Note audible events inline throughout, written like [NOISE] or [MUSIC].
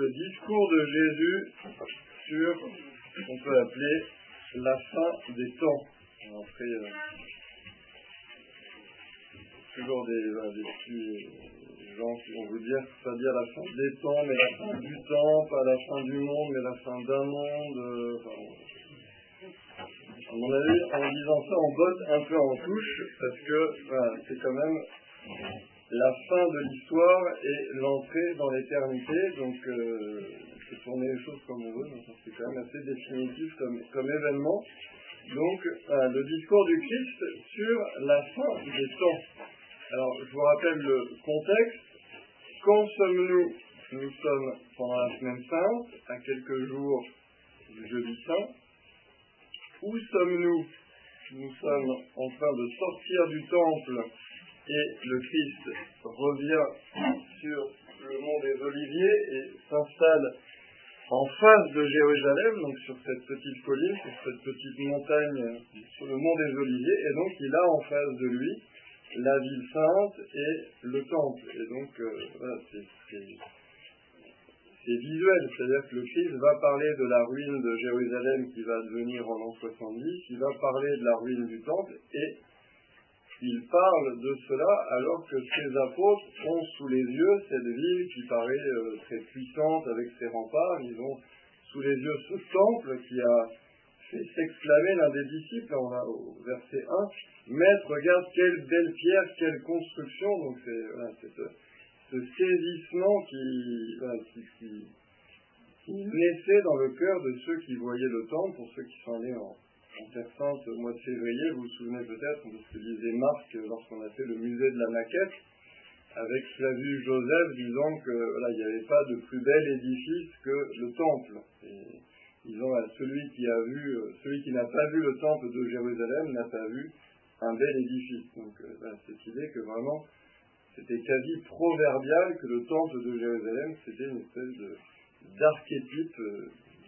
le discours de Jésus sur ce qu'on peut appeler la fin des temps. Après, euh, toujours des, des petits gens qui vont vous dire, pas dire la fin des temps, mais la fin du temps, pas la fin du monde, mais la fin d'un monde. Euh, à mon avis, en disant ça, on botte un peu en touche, parce que c'est quand même la fin de l'histoire et l'entrée dans l'éternité. Donc, euh, on peut tourner les choses comme on veut, mais c'est quand même assez définitif comme, événement. Donc, euh, le discours du Christ sur la fin des temps. Alors, je vous rappelle le contexte. Quand sommes-nous? Nous sommes pendant la semaine sainte, à quelques jours du jeudi saint. Où sommes-nous? Nous sommes en train de sortir du temple et le Christ revient sur le mont des Oliviers et s'installe en face de Jérusalem, donc sur cette petite colline, sur cette petite montagne, sur le mont des Oliviers, et donc il a en face de lui la ville sainte et le temple. Et donc, euh, voilà, c'est visuel, c'est-à-dire que le Christ va parler de la ruine de Jérusalem qui va devenir en l'an 70, il va parler de la ruine du temple, et il parle de cela alors que ses apôtres ont sous les yeux cette ville qui paraît euh, très puissante avec ses remparts. Ils ont sous les yeux ce temple qui a fait s'exclamer l'un des disciples on au verset 1. Maître, regarde quelle belle pierre, quelle construction. Donc c'est ce saisissement qui, qui naissait dans le cœur de ceux qui voyaient le temple, pour ceux qui sont allés en, en Terre Sainte au mois de février, vous vous souvenez peut-être de ce que disait Marc lorsqu'on a fait le musée de la maquette, avec Flavius Joseph disant que voilà, il n'y avait pas de plus bel édifice que le temple. Et disons celui qui a vu, celui qui n'a pas vu le temple de Jérusalem n'a pas vu un bel édifice. Donc voilà, cette idée que vraiment c'était quasi proverbial que le temple de Jérusalem c'était une espèce d'archétype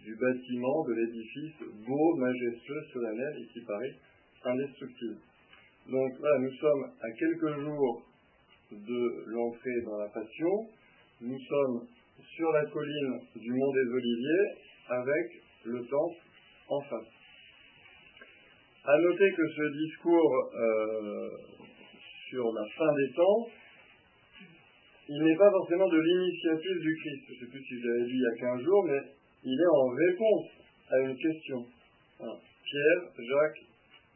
du bâtiment, de l'édifice beau, majestueux, solennel et qui paraît indestructible. Donc voilà, nous sommes à quelques jours de l'entrée dans la Passion. Nous sommes sur la colline du Mont des Oliviers avec le temple en face. À noter que ce discours euh, sur la fin des temps, il n'est pas forcément de l'initiative du Christ. Je ne sais plus si je l'avais dit il y a 15 jours, mais il est en réponse à une question. Pierre, Jacques,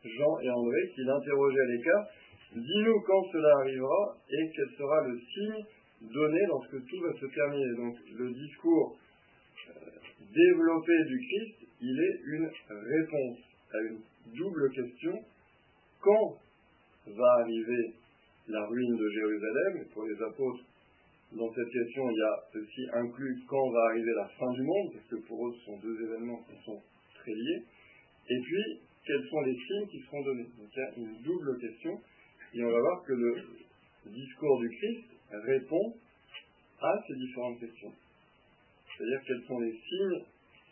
Jean et André, qui l'interrogeaient à l'écart, dis-nous quand cela arrivera et quel sera le signe donné lorsque tout va se terminer. Donc le discours euh, développé du Christ, il est une réponse à une double question. Quand va arriver la ruine de Jérusalem Pour les apôtres, dans cette question, il y a aussi inclus quand va arriver la fin du monde, parce que pour eux, ce sont deux événements qui sont très liés. Et puis, quels sont les signes qui seront donnés? Donc il y a une double question, et on va voir que le discours du Christ répond à ces différentes questions. C'est-à-dire quels sont les signes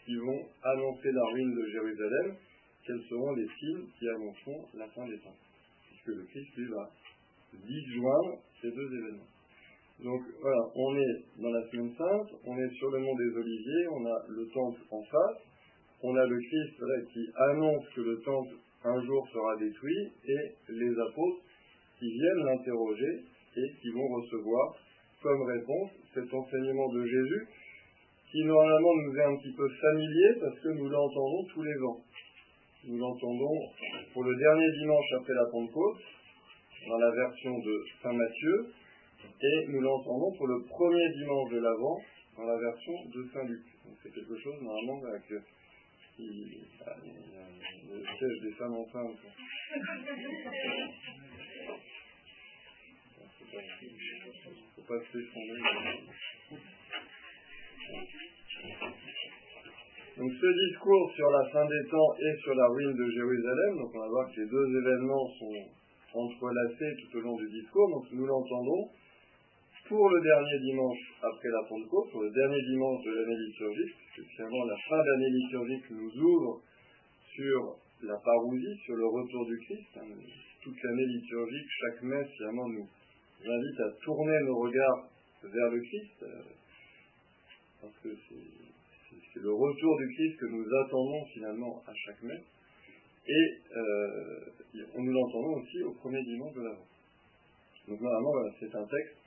qui vont annoncer la ruine de Jérusalem, quels seront les signes qui annonceront la fin des temps? Puisque le Christ, lui, va disjoindre ces deux événements. Donc voilà, on est dans la semaine sainte, on est sur le mont des Oliviers, on a le temple en face, on a le Christ qui annonce que le temple un jour sera détruit et les apôtres qui viennent l'interroger et qui vont recevoir comme réponse cet enseignement de Jésus qui normalement nous est un petit peu familier parce que nous l'entendons tous les ans. Nous l'entendons pour le dernier dimanche après la Pentecôte, dans la version de Saint Matthieu, et nous l'entendons pour le premier dimanche de l'Avent dans la version de Saint-Luc. C'est quelque chose normalement avec qui, bah, le siège des femmes enceintes. Il. Donc ce discours sur la fin des temps et sur la ruine de Jérusalem, donc on va voir que les deux événements sont entrelacés tout au long du discours, donc nous l'entendons pour le dernier dimanche après la Pentecôte, pour le dernier dimanche de l'année liturgique, puisque finalement la fin d'année liturgique nous ouvre sur la parousie, sur le retour du Christ. Hein, toute l'année liturgique, chaque messe finalement nous invite à tourner nos regards vers le Christ. Euh, parce que c'est le retour du Christ que nous attendons finalement à chaque messe, et euh, nous l'entendons aussi au premier dimanche de l'Avent. Donc normalement, c'est un texte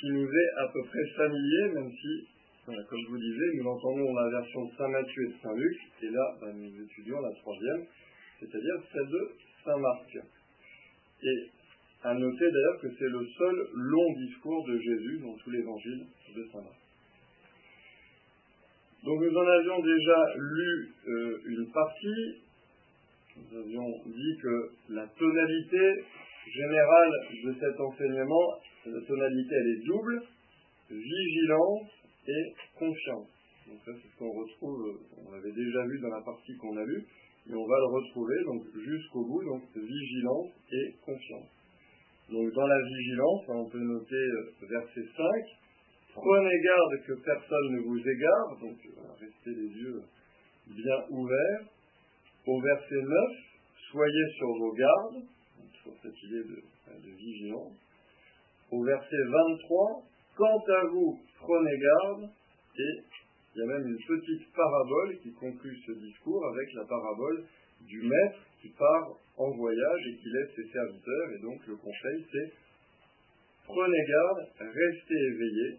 qui nous est à peu près familier, même si, comme je vous disais, nous l'entendons dans la version de Saint Matthieu et de Saint Luc, et là, ben, nous étudions la troisième, c'est-à-dire celle de Saint Marc. Et à noter d'ailleurs que c'est le seul long discours de Jésus dans tout l'évangile de Saint Marc. Donc nous en avions déjà lu euh, une partie. Nous avions dit que la tonalité générale de cet enseignement, la tonalité elle est double, vigilance et confiance. Donc ça c'est ce qu'on retrouve, on l'avait déjà vu dans la partie qu'on a lue, mais on va le retrouver donc jusqu'au bout, donc vigilance et confiance. Donc dans la vigilance, on peut noter euh, verset 5, prenez garde que personne ne vous égare, donc restez les yeux bien ouverts. Au verset 9, soyez sur vos gardes, sur cette idée de, de vigilance. Au verset 23, quant à vous, prenez garde, et il y a même une petite parabole qui conclut ce discours avec la parabole du maître qui part en voyage et qui laisse ses serviteurs. Et donc le conseil, c'est prenez garde, restez éveillés.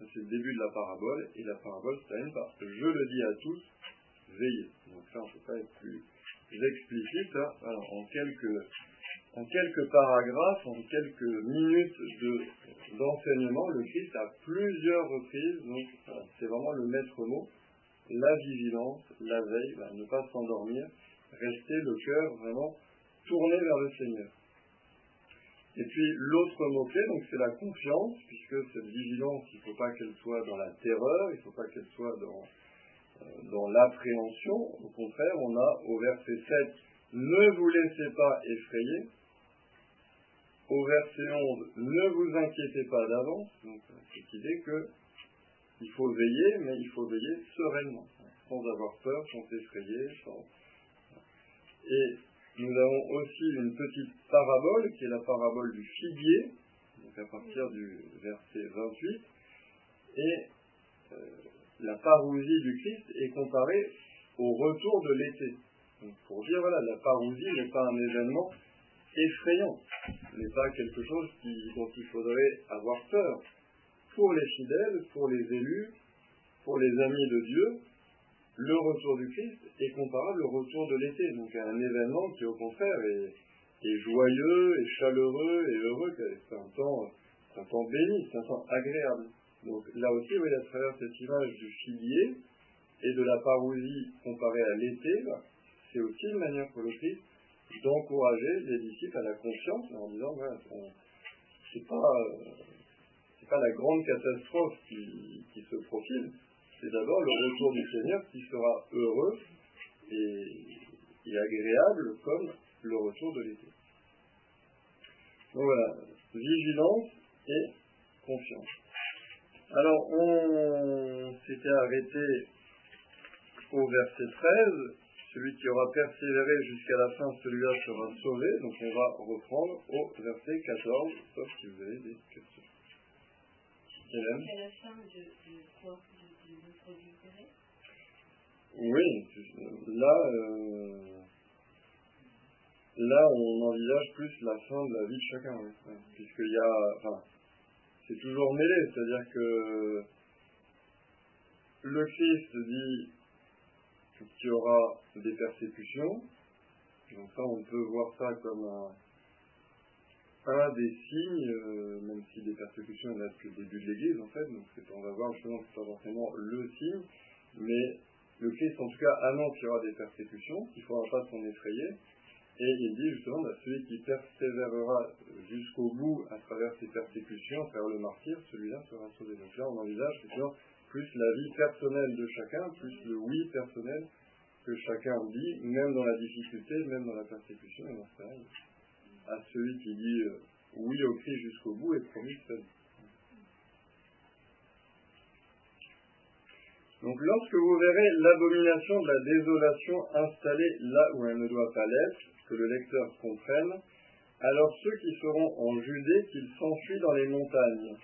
C'est le début de la parabole, et la parabole se termine par je le dis à tous, veillez. Donc ça, on ne peut pas être plus Hein. en quelques en quelques paragraphes, en quelques minutes d'enseignement, le Christ à plusieurs reprises, donc c'est vraiment le maître mot, la vigilance, la veille, bah, ne pas s'endormir, rester le cœur vraiment tourné vers le Seigneur. Et puis l'autre mot-clé, donc c'est la confiance, puisque cette vigilance, il ne faut pas qu'elle soit dans la terreur, il ne faut pas qu'elle soit dans, dans l'appréhension. Au contraire, on a au verset 7, ne vous laissez pas effrayer. Au verset 11, ne vous inquiétez pas d'avance. Donc cette idée que il faut veiller, mais il faut veiller sereinement, sans avoir peur, sans s'effrayer, et nous avons aussi une petite parabole qui est la parabole du figuier, donc à partir du verset 28. La parousie du Christ est comparée au retour de l'été. pour dire, voilà, la parousie n'est pas un événement effrayant, n'est pas quelque chose dont il faudrait avoir peur. Pour les fidèles, pour les élus, pour les amis de Dieu, le retour du Christ est comparable au retour de l'été, donc à un événement qui au contraire est, joyeux, et chaleureux et heureux, c'est un temps, un temps béni, c'est un temps agréable. Donc là aussi, voyez, à travers cette image du filier et de la parousie comparée à l'été, c'est aussi une manière pour le Christ d'encourager les disciples à la confiance en disant voilà, c'est pas, pas la grande catastrophe qui, qui se profile, c'est d'abord le retour du Seigneur qui sera heureux et, agréable comme le retour de l'été. Donc voilà, vigilance et confiance. Alors, on s'était arrêté au verset 13. Celui qui aura persévéré jusqu'à la fin, celui-là sera sauvé. Donc, on va reprendre au verset 14, sauf si vous avez des questions. Hélène la fin de, quoi? Oui, là, euh, là, on envisage plus la fin de la vie de chacun, puisqu'il y a, enfin, c'est toujours mêlé, c'est-à-dire que le Christ dit qu'il y aura des persécutions, donc ça, on peut voir ça comme un, des signes, euh, même si des persécutions, il en a depuis le début de l'Église, en fait, donc on va voir justement que c'est pas forcément le signe, mais le Christ, en tout cas, annonce qu'il y aura des persécutions, qu'il ne faudra pas s'en effrayer. Et il dit justement, bah, celui qui persévérera jusqu'au bout à travers ces persécutions, à travers le martyr, celui-là sera sauvé. Donc là, on envisage plus la vie personnelle de chacun, plus le oui personnel que chacun dit, même dans la difficulté, même dans la persécution, et dans ce à celui qui dit euh, oui au Christ jusqu'au bout est promis seul. Donc lorsque vous verrez l'abomination de la désolation installée là où elle ne doit pas l'être, que le lecteur comprenne, alors ceux qui seront en Judée qu'ils s'enfuient dans les montagnes.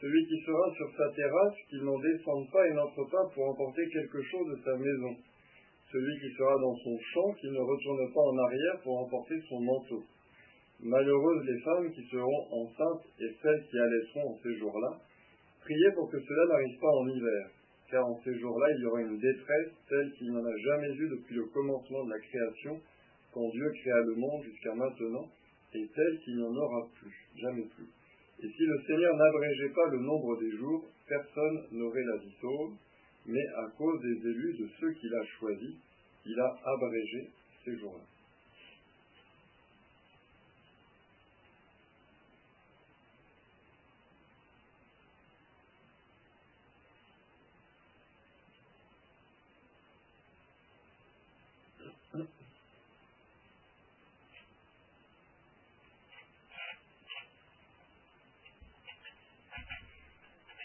celui qui sera sur sa terrasse, qu'il n'en descende pas et n'entre pas pour emporter quelque chose de sa maison. Celui qui sera dans son champ, qu'il ne retourne pas en arrière pour emporter son manteau. Malheureuses les femmes qui seront enceintes et celles qui allaiteront en ces jours-là. Priez pour que cela n'arrive pas en hiver, car en ces jours-là il y aura une détresse telle qu'il n'en a jamais eu depuis le commencement de la création, quand Dieu créa le monde jusqu'à maintenant, et telle qu'il n'y en aura plus, jamais plus. Et si le Seigneur n'abrégeait pas le nombre des jours, personne n'aurait la vie mais à cause des élus de ceux qu'il a choisis, il a abrégé ces jours-là.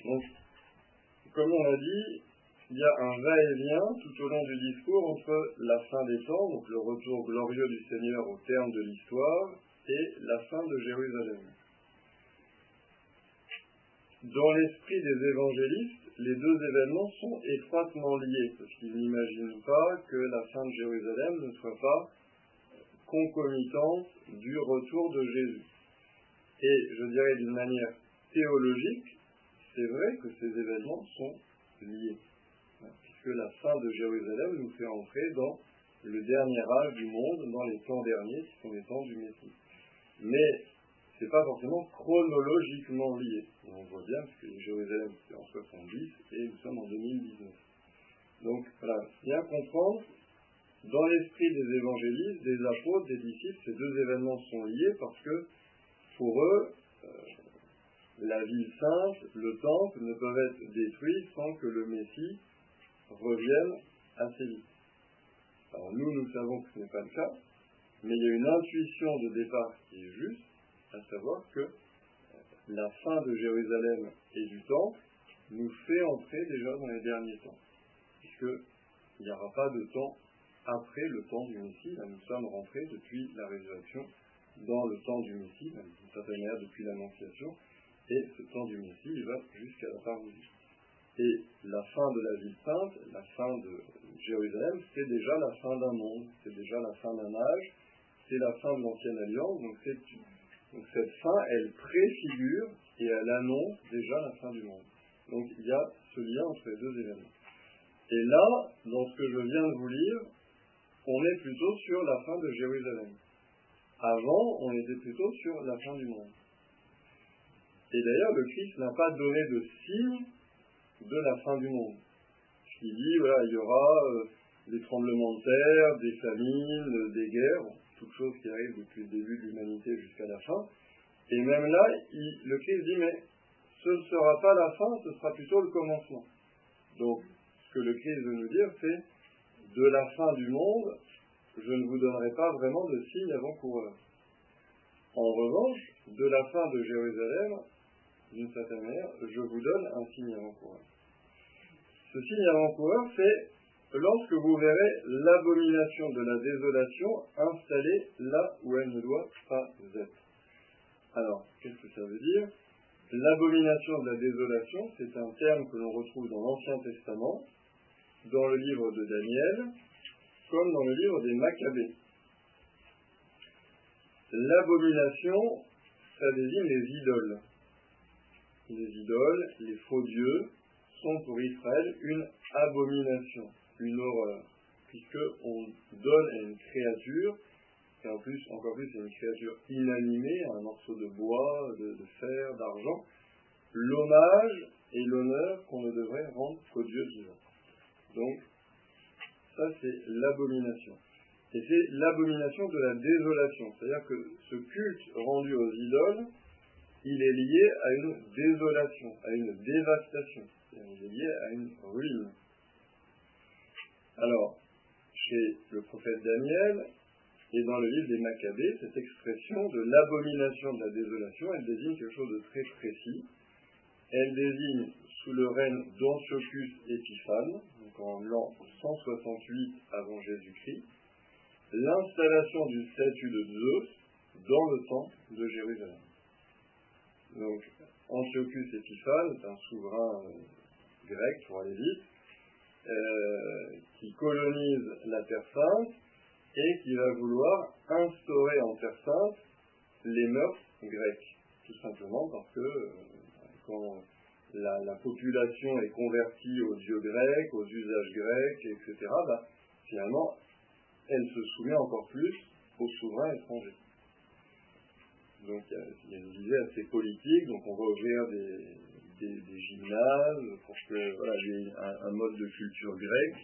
Donc, comme on l'a il y a un va-et-vient tout au long du discours entre la fin des temps, donc le retour glorieux du Seigneur au terme de l'histoire, et la fin de Jérusalem. Dans l'esprit des évangélistes, les deux événements sont étroitement liés, parce qu'ils n'imaginent pas que la fin de Jérusalem ne soit pas concomitante du retour de Jésus. Et je dirais d'une manière théologique, c'est vrai que ces événements sont liés, hein, puisque la fin de Jérusalem nous fait entrer dans le dernier âge du monde, dans les temps derniers, qui sont les temps du Messie. Mais ce n'est pas forcément chronologiquement lié. On voit bien, que Jérusalem c'était en 70 et nous sommes en 2019. Donc voilà, bien comprendre, dans l'esprit des évangélistes, des apôtres, des disciples, ces deux événements sont liés parce que pour eux, euh, la ville sainte, le temple ne peuvent être détruits sans que le Messie revienne assez vite. Alors nous, nous savons que ce n'est pas le cas, mais il y a une intuition de départ qui est juste, à savoir que la fin de Jérusalem et du temple nous fait entrer déjà dans les derniers temps, puisqu'il n'y aura pas de temps après le temps du Messie. Nous sommes rentrés depuis la résurrection dans le temps du Messie, d'une certaine manière depuis l'Annonciation, et ce temps du Messie, il va jusqu'à la parousie. Et la fin de la ville sainte, la fin de Jérusalem, c'est déjà la fin d'un monde, c'est déjà la fin d'un âge, c'est la fin de l'ancienne alliance, donc, donc cette fin, elle préfigure et elle annonce déjà la fin du monde. Donc il y a ce lien entre les deux événements. Et là, dans ce que je viens de vous lire, on est plutôt sur la fin de Jérusalem. Avant, on était plutôt sur la fin du monde. Et d'ailleurs, le Christ n'a pas donné de signe de la fin du monde. Il dit, voilà, il y aura euh, des tremblements de terre, des famines, des guerres, toutes choses qui arrivent depuis le début de l'humanité jusqu'à la fin. Et même là, le Christ dit, mais ce ne sera pas la fin, ce sera plutôt le commencement. Donc, ce que le Christ veut nous dire, c'est, de la fin du monde, je ne vous donnerai pas vraiment de signe avant-coureur. En revanche, de la fin de Jérusalem, d'une certaine manière, je vous donne un signe avant-coureur. Ce signe avant-coureur, c'est lorsque vous verrez l'abomination de la désolation installée là où elle ne doit pas être. Alors, qu'est-ce que ça veut dire? L'abomination de la désolation, c'est un terme que l'on retrouve dans l'Ancien Testament, dans le livre de Daniel, comme dans le livre des Maccabées. L'abomination, ça désigne les idoles les idoles, les faux dieux, sont pour Israël une abomination, une horreur, puisqu'on donne à une créature, et en plus, encore plus, c'est une créature inanimée, un morceau de bois, de, fer, d'argent, l'hommage et l'honneur qu'on ne devrait rendre qu'au Dieu vivant. Donc, ça c'est l'abomination. Et c'est l'abomination de la désolation, c'est-à-dire que ce culte rendu aux idoles, il est lié à une désolation, à une dévastation. Il est lié à une ruine. Alors, chez le prophète Daniel et dans le livre des Maccabées, cette expression de l'abomination de la désolation, elle désigne quelque chose de très précis. Elle désigne sous le règne d'Antiochus Épiphane, donc en l'an 168 avant Jésus-Christ, l'installation du statut de Zeus dans le temple de Jérusalem. Donc, Antiochus Épiphane, un souverain grec, pour aller vite, qui colonise la Terre Sainte et qui va vouloir instaurer en Terre Sainte les mœurs grecques, tout simplement parce que quand la, population est convertie aux dieux grecs, aux usages grecs, etc., bah, finalement, elle se soumet encore plus aux souverains étrangers. Donc il y, a, une visée assez politique, donc on va ouvrir des, gymnases pour que voilà, un, mode de culture grec.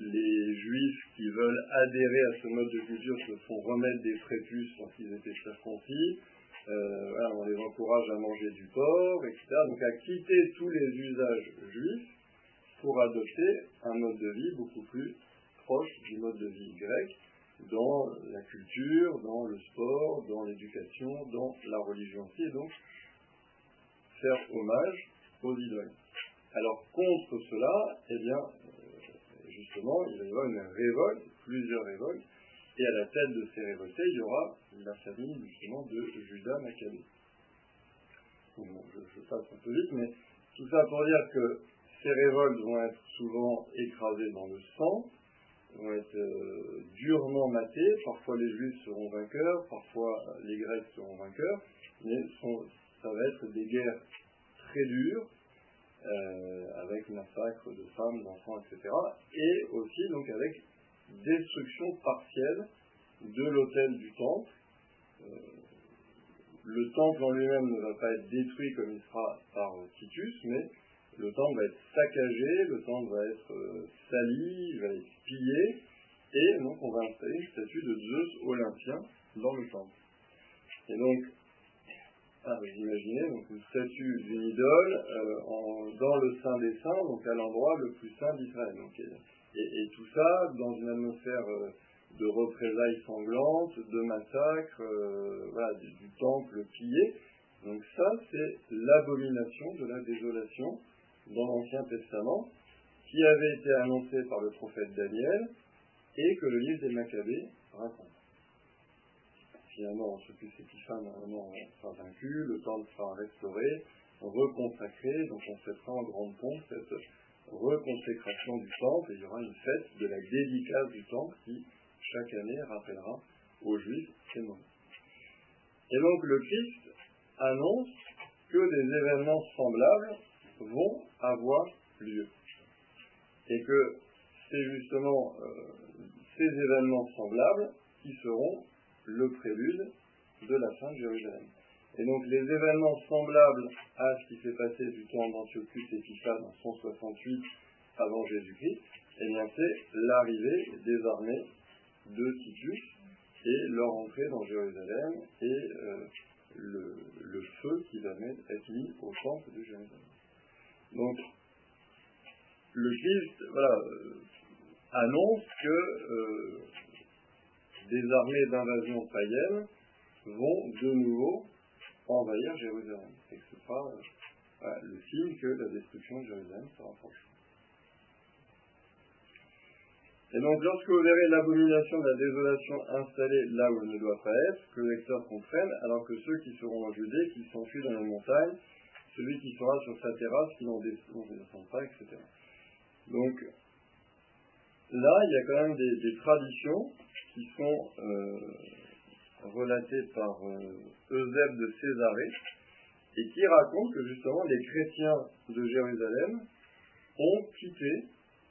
Les juifs qui veulent adhérer à ce mode de culture se font remettre des prépuces lorsqu'ils étaient circoncis. Euh, on les encourage à manger du porc, etc. Donc à quitter tous les usages juifs pour adopter un mode de vie beaucoup plus proche du mode de vie grec dans la culture, dans le sport, dans l'éducation, dans la religion aussi, et donc faire hommage aux idoles. Alors contre cela, eh bien, euh, justement, il y avoir une révolte, plusieurs révoltes, et à la tête de ces révoltés, il y aura la famille justement de Judas Maccabée. je, passe un peu vite, mais tout ça pour dire que ces révoltes vont être souvent écrasées dans le sang, vont être euh, durement matées. Parfois les Juifs seront vainqueurs, parfois les Grecs seront vainqueurs, mais ça va être des guerres très dures, euh, avec massacre de femmes, d'enfants, etc. Et aussi donc avec destruction partielle de l'autel du temple. Euh, le temple en lui-même ne va pas être détruit comme il sera par Titus, mais le temple va être saccagé, le temple va être euh, sali, il va être pillé, et donc on va installer une statue de Zeus olympien dans le temple. Et donc, ah, vous imaginez donc une statue d'une idole euh, dans le sein des saints, donc à l'endroit le plus saint d'Israël. Et, tout ça dans une atmosphère euh, de représailles sanglantes, de massacres, voilà, du, temple pillé. Donc ça, c'est l'abomination de la désolation dans l'Ancien Testament, qui avait été annoncée par le prophète Daniel et que le livre des Maccabées raconte. Finalement, ce que ces Épiphane sera vaincu, le temple sera restauré, reconsacré, donc on fêtera en grande pompe cette reconsécration du temple, et il y aura une fête de la dédicace du temple qui, chaque année, rappellera aux Juifs ces moments. Et donc le Christ annonce que des événements semblables vont avoir lieu. Et que c'est justement euh, ces événements semblables qui seront le prélude de la fin de Jérusalem. Et donc les événements semblables à ce qui s'est passé du temps d'Antiochus Épiphane en 168 avant Jésus-Christ, eh bien c'est l'arrivée des armées de Titus et leur entrée dans Jérusalem et euh, le, feu qui va être mis au temple de Jérusalem. Donc le Christ euh, annonce que euh, des armées d'invasion païenne vont de nouveau envahir Jérusalem. Et que ce sera euh, le signe que la destruction de Jérusalem sera proche. Et donc, lorsque vous verrez l'abomination de la désolation installée là où elle ne doit pas être, que le lecteur comprenne, alors que ceux qui seront en Judée, qui s'enfuient dans les montagnes, celui qui sera sur sa terrasse, qui n'en descend pas, etc. Donc, là, il y a quand même des, traditions qui sont euh, relatées par euh, Eusèbe de Césarée, et qui raconte que justement les chrétiens de Jérusalem ont quitté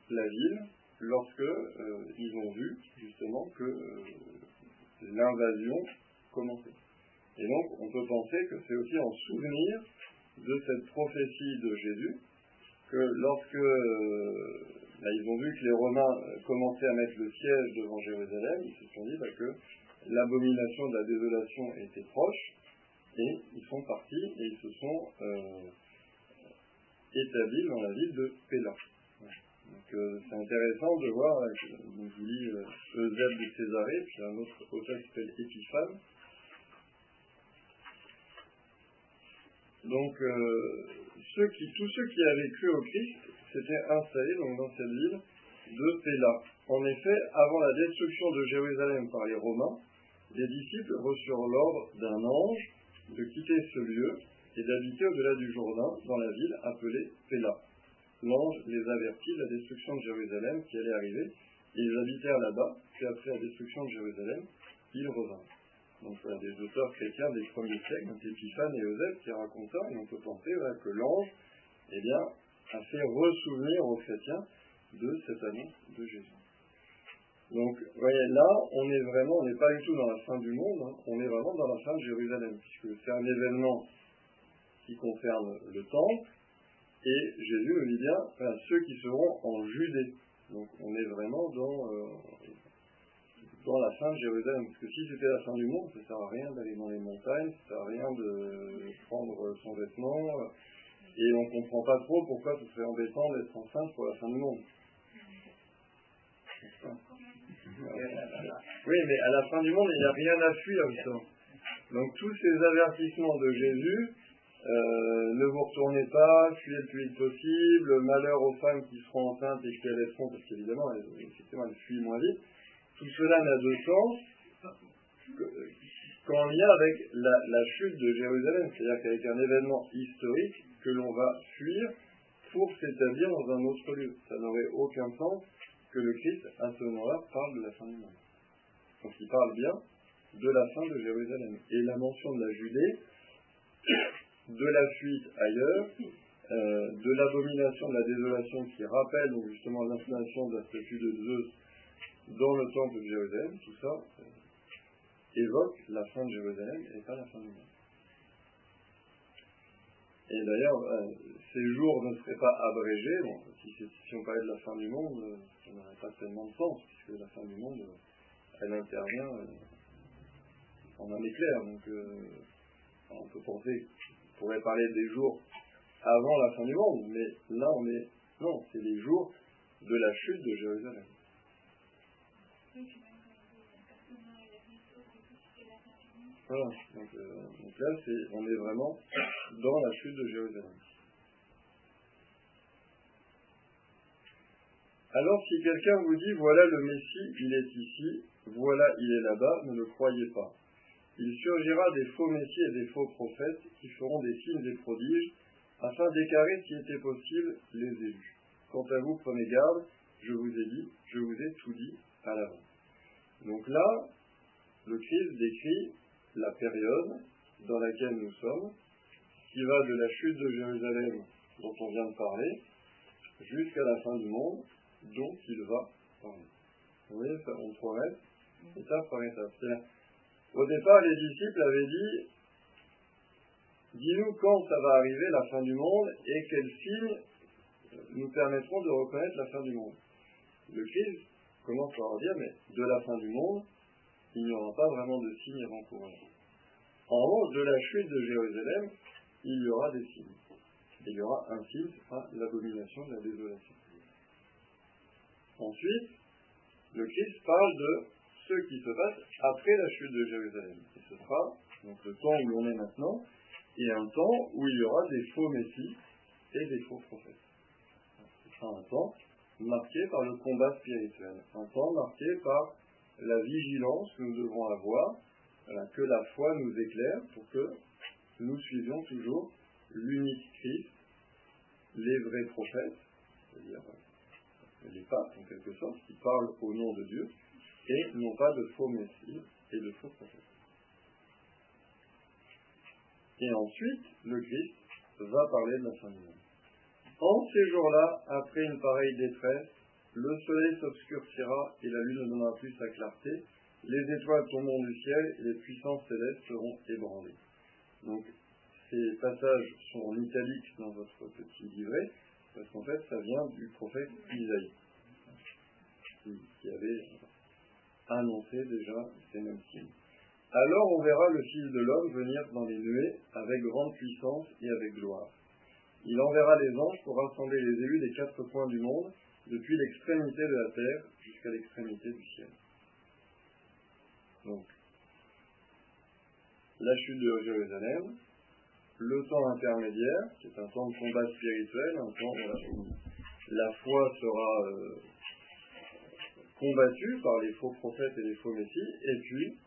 la ville lorsque euh, ils ont vu justement que euh, l'invasion commençait. Et donc on peut penser que c'est aussi en souvenir de cette prophétie de Jésus que lorsque euh, bah, ils ont vu que les Romains commençaient à mettre le siège devant Jérusalem, ils se sont dit bah, que l'abomination de la désolation était proche, et ils sont partis et ils se sont euh, établis dans la ville de Péla. Donc euh, c'est intéressant de voir, euh, je vous lis Eusèbe de Césarée, puis un autre auteur qui s'appelle Épiphane. Donc qui, tous ceux qui avaient cru au Christ s'étaient installés donc, dans cette ville de Péla. En effet, avant la destruction de Jérusalem par les Romains, les disciples reçurent l'ordre d'un ange de quitter ce lieu et d'habiter au-delà du Jourdain, dans la ville appelée Péla. L'ange les avertit de la destruction de Jérusalem qui allait arriver, et ils habitèrent là-bas, puis après la destruction de Jérusalem, ils revinrent. Donc des auteurs chrétiens des premiers siècles, donc Épiphane et Eusèbe, qui racontent ça, et on peut penser que l'ange, eh bien, a fait ressouvenir aux chrétiens de cette annonce de Jésus. Donc, vous voyez, là, on est vraiment, on n'est pas du tout dans la fin du monde, hein. on est vraiment dans la fin de Jérusalem, puisque c'est un événement qui concerne le temple, et Jésus nous dit bien, enfin, ceux qui seront en Judée. Donc, on est vraiment dans, euh, dans la fin de Jérusalem. Parce que si c'était la fin du monde, ça ne sert à rien d'aller dans les montagnes, ça ne sert à rien de prendre son vêtement, et on ne comprend pas trop pourquoi ce serait embêtant d'être enceinte pour la fin du monde. Oui, mais à la fin du monde, il n'y a rien à fuir, ça. Donc tous ces avertissements de Jésus, euh, ne vous retournez pas, fuyez le plus vite possible, malheur aux femmes qui seront enceintes et qui allaiteront, parce qu'évidemment, effectivement, elles fuient moins vite, tout cela n'a de sens qu'en lien avec la, chute de Jérusalem, c'est-à-dire qu'avec un événement historique que l'on va fuir pour s'établir dans un autre lieu. Ça n'aurait aucun sens que le Christ, à ce moment-là, parle de la fin du monde. Donc il parle bien de la fin de Jérusalem. Et la mention de la Judée, [COUGHS] de la fuite ailleurs, euh, de l'abomination de la désolation qui rappelle donc justement l'installation de la statue de Zeus dans le temple de Jérusalem, tout ça euh, évoque la fin de Jérusalem et pas la fin du monde. Et d'ailleurs, euh, ces jours ne seraient pas abrégés. Si, on parlait de la fin du monde, euh, ça n'aurait pas tellement de sens, puisque la fin du monde, elle intervient en un éclair. Donc, on peut penser qu'on pourrait parler des jours avant la fin du monde, mais là, on est. Non, c'est les jours de la chute de Jérusalem. Voilà, donc, donc là, on est vraiment dans la chute de Jérusalem. Alors si quelqu'un vous dit voilà le Messie, il est ici, voilà il est là-bas, ne le croyez pas. Il surgira des faux Messies et des faux prophètes qui feront des signes et prodiges afin d'écarrer si était possible les élus. Quant à vous, prenez garde, je vous ai dit, je vous ai tout dit à l'avant. Donc là, le Christ décrit la période dans laquelle nous sommes, qui va de la chute de Jérusalem dont on vient de parler, jusqu'à la fin du monde, dont il va parler. Vous voyez, ça, on progresse étape par étape. Au départ, les disciples avaient dit Dis-nous quand ça va arriver, la fin du monde, et quels signes nous permettront de reconnaître la fin du monde. Le Christ commence par leur dire Mais de la fin du monde, il n'y aura pas vraiment de signes avant-coureurs. En haut de la chute de Jérusalem, il y aura des signes. Il y aura un signe, l'abomination de la désolation. Ensuite, le Christ parle de ce qui se passe après la chute de Jérusalem. Ce sera donc le temps où l'on est maintenant, et un temps où il y aura des faux messies et des faux prophètes. Ce sera un temps marqué par le combat spirituel, un temps marqué par la vigilance que nous devrons avoir, que la foi nous éclaire pour que nous suivions toujours l'unique Christ, les vrais prophètes, c'est-à-dire les papes en quelque sorte, qui parlent au nom de Dieu, et non pas de faux messies et de faux prophètes. Et ensuite, le Christ va parler de la fin du. En ces jours-là, après une pareille détresse, le soleil s'obscurcira et la lune ne donnera plus sa clarté, les étoiles tomberont du ciel et les puissances célestes seront ébranlées. Donc, ces passages sont en italique dans votre petit livret, parce qu'en fait, ça vient du prophète Isaïe, qui, avait annoncé déjà ces mêmes signes. Alors on verra le Fils de l'homme venir dans les nuées avec grande puissance et avec gloire. Il enverra les anges pour rassembler les élus des quatre coins du monde, depuis l'extrémité de la terre jusqu'à l'extrémité du ciel. Donc, la chute de Jérusalem, le temps intermédiaire, qui est un temps de combat spirituel, un temps où la foi sera euh, combattue par les faux prophètes et les faux messies, et puis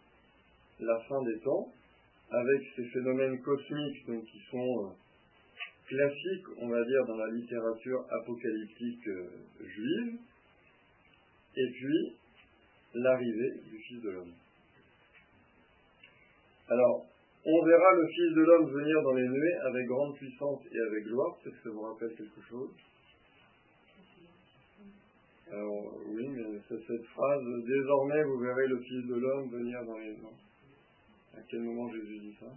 la fin des temps, avec ces phénomènes cosmiques qui sont euh, classiques, on va dire, dans la littérature apocalyptique euh, juive, et puis l'arrivée du Fils de l'homme. Alors, on verra le Fils de l'homme venir dans les nuées avec grande puissance et avec gloire. Est-ce que ça vous rappelle quelque chose? Alors, oui, mais c'est cette phrase Désormais, vous verrez le Fils de l'homme venir dans les nuées. À quel moment Jésus dit ça?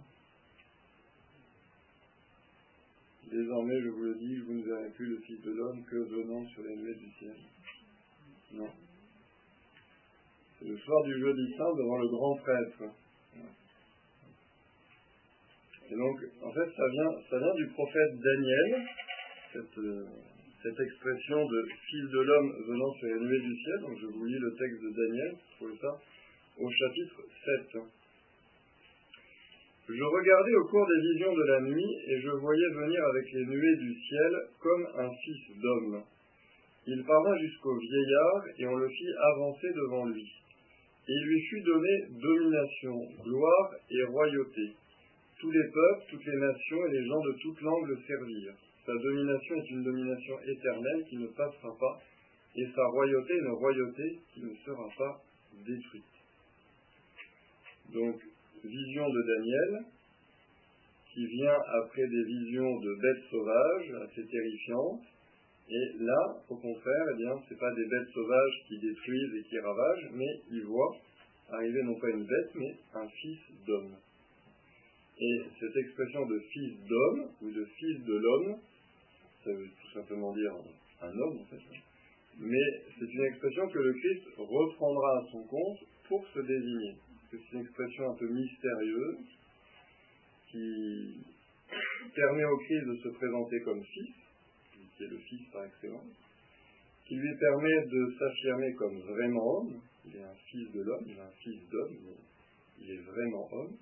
Désormais, je vous le dis, vous ne verrez plus le Fils de l'homme que venant sur les nuées du ciel. Non. C'est le soir du jeudi saint devant le grand prêtre. Et donc, en fait, ça vient, du prophète Daniel, cette, euh, cette expression de fils de l'homme venant sur les nuées du ciel. Donc, je vous lis le texte de Daniel, vous trouvez ça, au chapitre 7. Je regardais au cours des visions de la nuit, et je voyais venir avec les nuées du ciel comme un fils d'homme. Il parla jusqu'au vieillard, et on le fit avancer devant lui. Il lui fut donné domination, gloire et royauté tous les peuples, toutes les nations et les gens de toute langue le servirent. Sa domination est une domination éternelle qui ne passera pas, et sa royauté une royauté qui ne sera pas détruite. Donc, vision de Daniel, qui vient après des visions de bêtes sauvages assez terrifiantes. Et là, au contraire, eh bien, c'est pas des bêtes sauvages qui détruisent et qui ravagent, mais il voit arriver non pas une bête, mais un fils d'homme. Et cette expression de fils d'homme ou de fils de l'homme, ça veut tout simplement dire un homme en fait, mais c'est une expression que le Christ reprendra à son compte pour se désigner. C'est une expression un peu mystérieuse qui permet au Christ de se présenter comme fils, qui est le fils par excellence, qui lui permet de s'affirmer comme vraiment homme, il est un fils de l'homme, il est un fils d'homme, il est vraiment homme,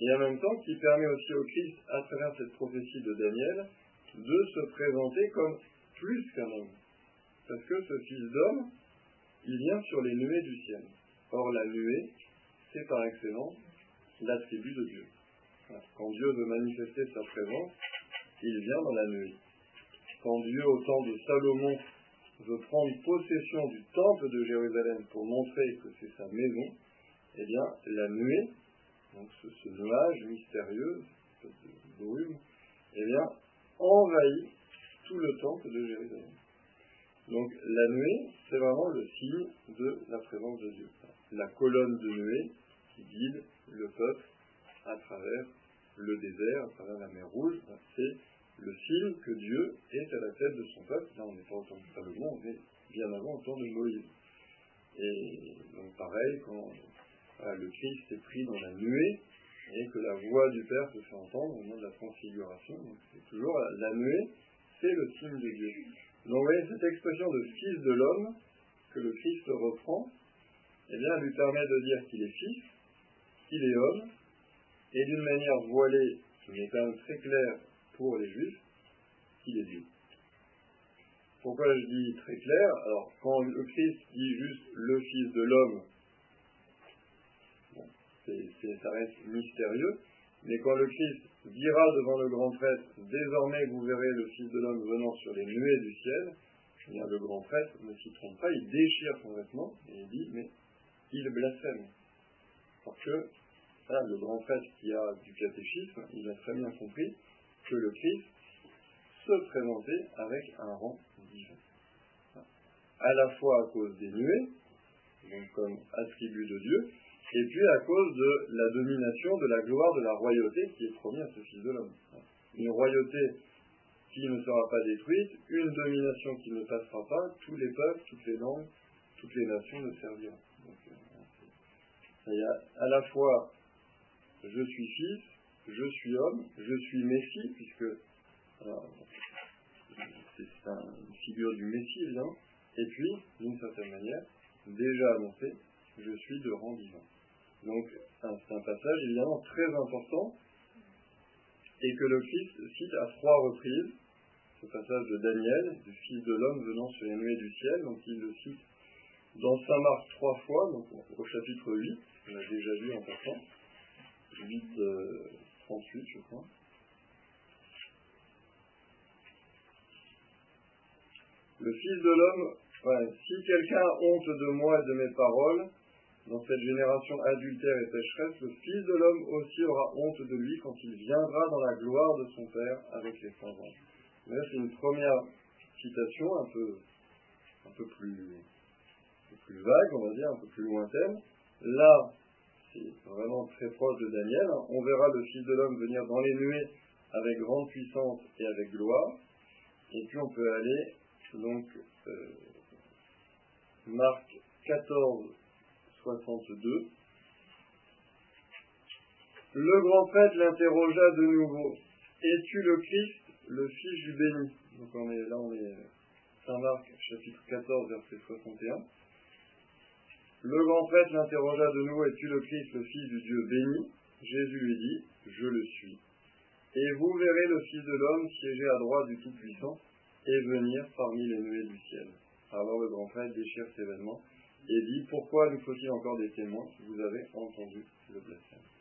et en même temps qui permet aussi au Christ, à travers cette prophétie de Daniel, de se présenter comme plus qu'un homme. Parce que ce fils d'homme, il vient sur les nuées du ciel. Or, la nuée, par excellence l'attribut de Dieu. Quand Dieu veut manifester sa présence, il vient dans la nuée. Quand Dieu, au temps de Salomon, veut prendre possession du temple de Jérusalem pour montrer que c'est sa maison, eh bien, la nuée, donc ce, nuage mystérieux, cette brume, eh bien, envahit tout le temple de Jérusalem. Donc la nuée, c'est vraiment le signe de la présence de Dieu. La colonne de nuée qui guide le peuple à travers le désert, à travers la mer Rouge, c'est le signe que Dieu est à la tête de son peuple. Là, on n'est pas au temps de Salomon, mais bien avant au temps de Moïse. Et donc pareil, quand le Christ est pris dans la nuée et que la voix du Père se fait entendre au moment de la transfiguration. c'est toujours la nuée, c'est le signe de Dieu. Donc vous voyez, cette expression de fils de l'homme que le Christ reprend, eh bien, lui permet de dire qu'il est fils, qu'il est homme, et d'une manière voilée, qui est quand même très claire pour les juifs, qu'il est Dieu. Pourquoi je dis très clair? Alors, quand le Christ dit juste le Fils de l'homme, ça reste mystérieux. Mais quand le Christ dira devant le grand prêtre, désormais vous verrez le Fils de l'homme venant sur les nuées du ciel, eh le grand prêtre ne s'y trompe pas, il déchire son vêtement et il dit, mais il blasphème. Parce que le grand prêtre qui a du catéchisme, il a très bien compris que le Christ se présentait avec un rang divin. À la fois à cause des nuées, donc comme attribut de Dieu, et puis à cause de la domination, de la gloire, de la royauté qui est promise à ce Fils de l'homme. Une royauté qui ne sera pas détruite, une domination qui ne passera pas, tous les peuples, toutes les langues, toutes les nations le serviront. Euh, a à la fois je suis fils, je suis homme, je suis Messie, puisque c'est une figure du Messie, évidemment, et puis, d'une certaine manière, déjà annoncé, je suis de rang divin. Donc, c'est un passage évidemment très important et que le Christ cite à trois reprises. Ce passage de Daniel, du Fils de l'homme venant sur les du ciel, donc il le cite dans Saint Marc trois fois, donc au chapitre 8, on l'a déjà vu en passant. 8, 38, je crois. Le Fils de l'homme, si quelqu'un a honte de moi et de mes paroles, dans cette génération adultère et pécheresse, le Fils de l'homme aussi aura honte de lui quand il viendra dans la gloire de son Père avec les saints. Là, c'est une première citation un peu, un peu plus vague, on va dire, un peu plus lointaine. Là, c'est vraiment très proche de Daniel. On verra le Fils de l'homme venir dans les nuées avec grande puissance et avec gloire. Et puis on peut aller, donc, euh, Marc 14, 62. Le grand prêtre l'interrogea de nouveau. Es-tu le Christ, le Fils du béni? Donc on est là, on est Saint Marc, chapitre 14, verset 61. Le grand prêtre l'interrogea de nouveau. Es-tu le Christ, le Fils du Dieu béni? Jésus lui dit, Je le suis. Et vous verrez le Fils de l'homme siéger à droite du Tout-Puissant et venir parmi les nuées du ciel. Alors le grand prêtre déchire ses vêtements et dit Pourquoi nous faut-il encore des témoins? Vous avez entendu le blasphème.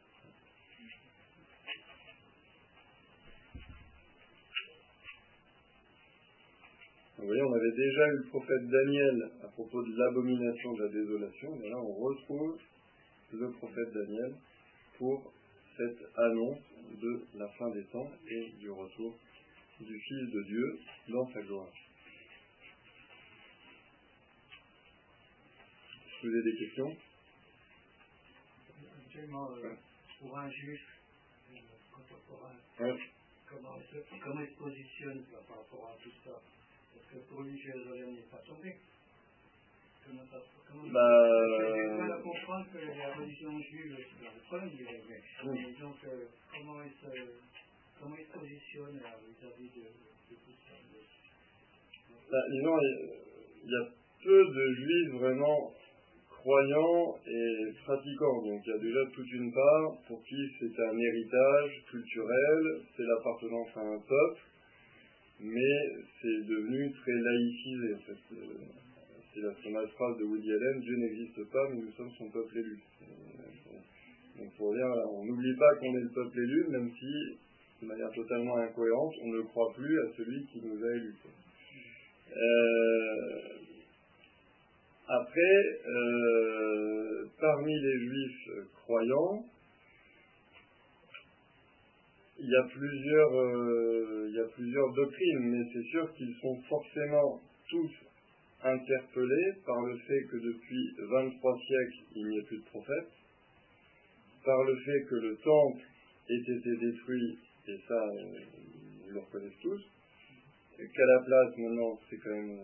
Vous voyez, on avait déjà eu le prophète Daniel à propos de l'abomination de la désolation, mais là on retrouve le prophète Daniel pour cette annonce de la fin des temps et du retour du Fils de Dieu dans sa gloire. vous avez des questions? Actuellement, euh, pour un juif euh, contemporain, comment, comment il se positionne par rapport à tout ça? Parce que pour lui, Jérusalem n'est pas tombé. Comment comment bah, Je vais comprendre que la religion juive, c'est dans le problème, mais donc euh, comment, il se, comment il se positionne vis-à-vis de, de, tout ça? Bah, Disons, il y a peu de juifs vraiment croyants et pratiquants. Donc il y a déjà toute une part pour qui c'est un héritage culturel, c'est l'appartenance à un peuple, mais c'est devenu très laïcisé. En fait. C'est la fameuse phrase de Woody Allen, Dieu n'existe pas, mais nous sommes son peuple élu. Donc pour dire, on n'oublie pas qu'on est le peuple élu, même si, de manière totalement incohérente, on ne croit plus à celui qui nous a élus. Euh, après, euh, parmi les juifs croyants, il y a plusieurs, euh, il y a plusieurs doctrines, mais c'est sûr qu'ils sont forcément tous interpellés par le fait que depuis 23 siècles, il n'y ait plus de prophètes, par le fait que le temple ait été détruit, et ça, euh, ils le reconnaissent tous, qu'à la place, maintenant, c'est quand même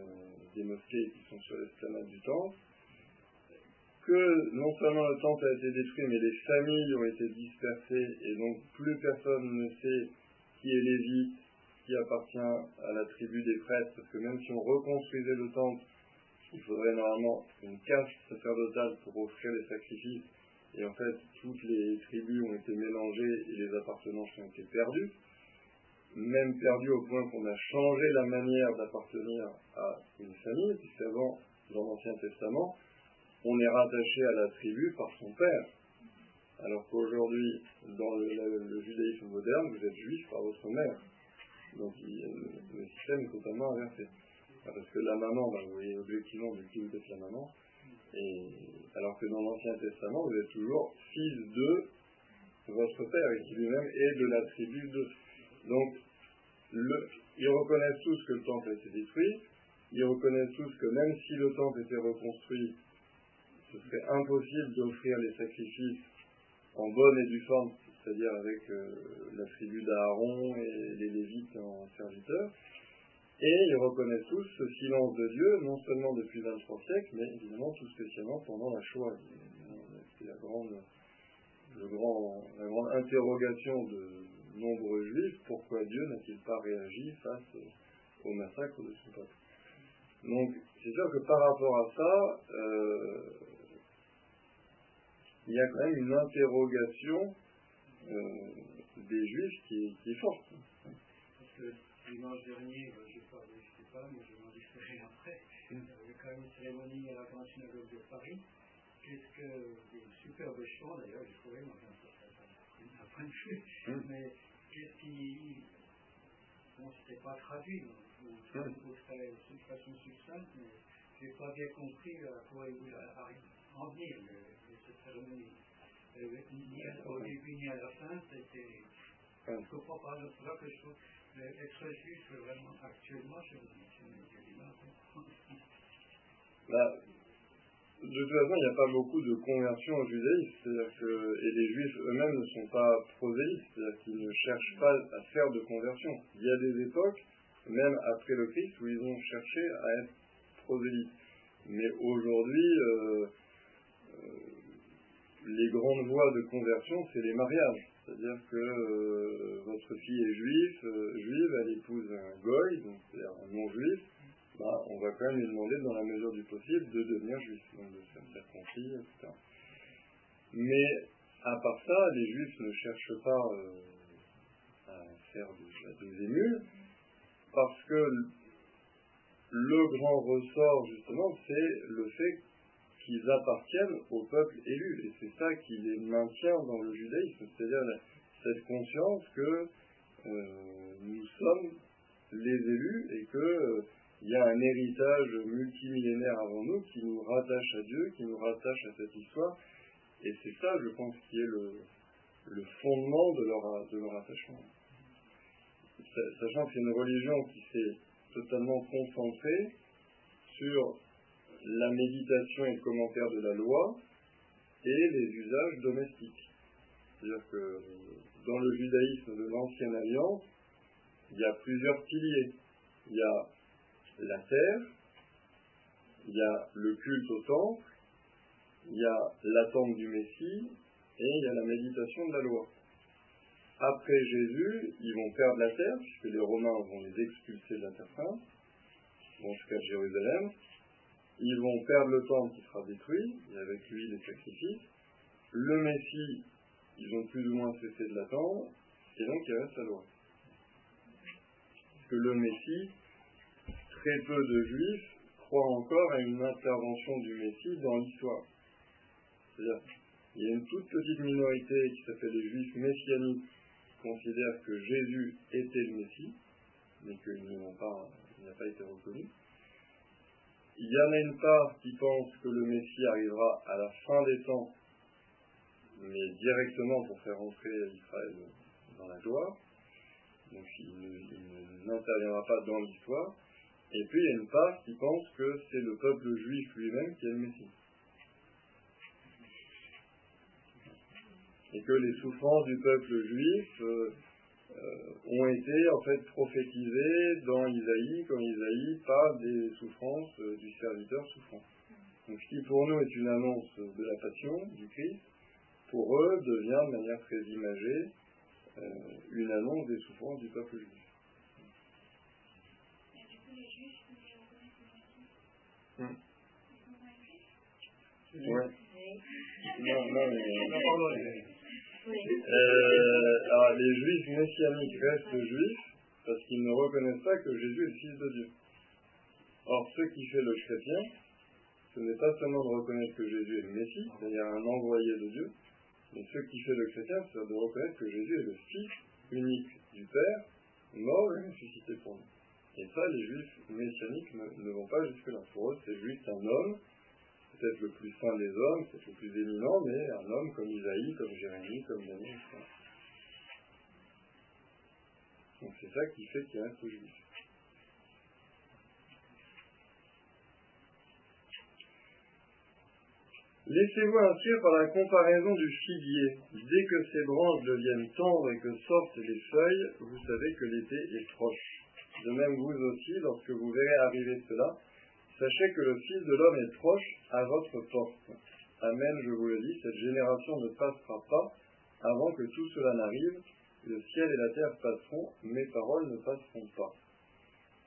des mosquées qui sont sur l'esplanade du temple, que non seulement le temple a été détruit, mais les familles ont été dispersées, et donc plus personne ne sait qui est lévite, qui appartient à la tribu des prêtres, parce que même si on reconstruisait le temple, il faudrait normalement une cache sacerdotale pour offrir les sacrifices, et en fait toutes les tribus ont été mélangées et les appartenances ont été perdues. Même perdu au point qu'on a changé la manière d'appartenir à une famille, puisqu'avant, dans l'Ancien Testament, on est rattaché à la tribu par son père. Alors qu'aujourd'hui, dans le, judaïsme moderne, vous êtes juif par votre mère. Donc le, système est totalement inversé. Parce que la maman, bah, vous voyez objectivement de qui vous êtes la maman, et, alors que dans l'Ancien Testament, vous êtes toujours fils de votre père, et qui lui-même est de la tribu de. Donc, ils reconnaissent tous que le temple a été détruit, ils reconnaissent tous que même si le temple était reconstruit, ce serait impossible d'offrir les sacrifices en bonne et due forme, c'est-à-dire avec euh, la tribu d'Aaron et les Lévites en serviteurs. Et ils reconnaissent tous ce silence de Dieu, non seulement depuis 23 siècles, mais évidemment tout spécialement pendant la Shoah. C'est la grande, le grand, la grande interrogation de, nombreux juifs, pourquoi Dieu n'a-t-il pas réagi face au massacre de son peuple? Donc, c'est sûr que par rapport à ça, euh, il y a quand même une interrogation euh, des juifs qui, est forte. Parce que dimanche dernier, je ne sais pas, mais je m'en discuterai après, il y avait quand même une cérémonie à la Grande Synagogue de Paris. Qu'est-ce que, des superbes chants d'ailleurs, j'ai trouvé dans un d'un point de vue. Hum. Mais qu'est-ce qui. Bon, c'était pas traduit, ou, hum. ou très, de façon succincte, mais j'ai pas bien compris à quoi il voulait en venir, cette cérémonie. Ni au début ni à la fin, c'était. Je ne comprends pas. C'est là que je trouve être juif vraiment actuellement, me dis mal Là, [LAUGHS] de toute façon, il n'y a pas beaucoup de conversion au judaïsme, c'est-à-dire que, et les juifs eux-mêmes ne sont pas prosélytes, c'est-à-dire qu'ils ne cherchent pas à faire de conversion. Il y a des époques, même après le Christ, où ils ont cherché à être prosélytes. Mais aujourd'hui, euh, les grandes voies de conversion, c'est les mariages. C'est-à-dire que euh, votre fille est juive, juive, elle épouse un goy, donc c'est un non-juif, bah, on va quand même lui demander, dans la mesure du possible, de devenir juif, donc de faire confier, etc. Mais à part ça, les juifs ne cherchent pas à faire des émules, parce que le grand ressort, justement, c'est le fait qu'ils appartiennent au peuple élu. Et c'est ça qui les maintient dans le judaïsme, c'est-à-dire cette conscience que euh, nous sommes les élus et que euh, y a un héritage multimillénaire avant nous qui nous rattache à Dieu, qui nous rattache à cette histoire. Et c'est ça, je pense, qui est le, le fondement de leur, de leur attachement. Sachant que c'est une religion qui s'est totalement concentrée sur la méditation et le commentaire de la loi et les usages domestiques. C'est-à-dire que dans le judaïsme de l'Ancienne Alliance, il y a plusieurs piliers. Il y a la terre, il y a le culte au temple, il y a l'attente du Messie et il y a la méditation de la loi. Après Jésus, ils vont perdre la terre, puisque les Romains vont les expulser de la terre sainte, cas de Jérusalem. Ils vont perdre le temple qui sera détruit, et avec lui les sacrifices. Le Messie, ils ont plus ou moins cessé de l'attendre, et donc il reste la loi. Parce que le Messie, très peu de juifs croient encore à une intervention du Messie dans l'histoire. C'est-à-dire, il y a une toute petite minorité qui s'appelle les juifs messianiques qui considèrent que Jésus était le Messie, mais qu'il n'a pas, pas été reconnu. Il y en a une part qui pense que le Messie arrivera à la fin des temps, mais directement pour faire entrer Israël dans la gloire. Donc il n'interviendra pas dans l'histoire. Et puis il y a une part qui pense que c'est le peuple juif lui-même qui est le Messie. Et que les souffrances du peuple juif euh, ont été en fait prophétisées dans Isaïe, quand Isaïe parle des souffrances euh, du serviteur souffrant. Donc ce qui pour nous est une annonce de la passion du Christ, pour eux devient de manière très imagée une annonce des souffrances du peuple juif. Ouais. Non, non, mais... [LAUGHS] Euh, alors, les juifs messianiques restent juifs parce qu'ils ne reconnaissent pas que Jésus est le Fils de Dieu. Or, ce qui fait le chrétien, ce n'est pas seulement de reconnaître que Jésus est le Messie, c'est-à-dire un envoyé de Dieu, mais ce qui fait le chrétien, c'est de reconnaître que Jésus est le Fils unique du Père, mort et ressuscité pour nous. Et ça, les juifs messianiques ne, vont pas jusque-là. Pour eux, c'est juste un homme, peut-être le plus saint des hommes, peut-être le plus éminent, mais un homme comme Isaïe, comme Jérémie, comme Daniel. Donc c'est ça qui fait qu'il reste juif. Laissez-vous instruire par la comparaison du figuier. Dès que ses branches deviennent tendres et que sortent les feuilles, vous savez que l'été est proche. De même vous aussi, lorsque vous verrez arriver cela, sachez que le Fils de l'homme est proche à votre porte. Amen, je vous le dis, cette génération ne passera pas avant que tout cela n'arrive. Le ciel et la terre passeront, mes paroles ne passeront pas.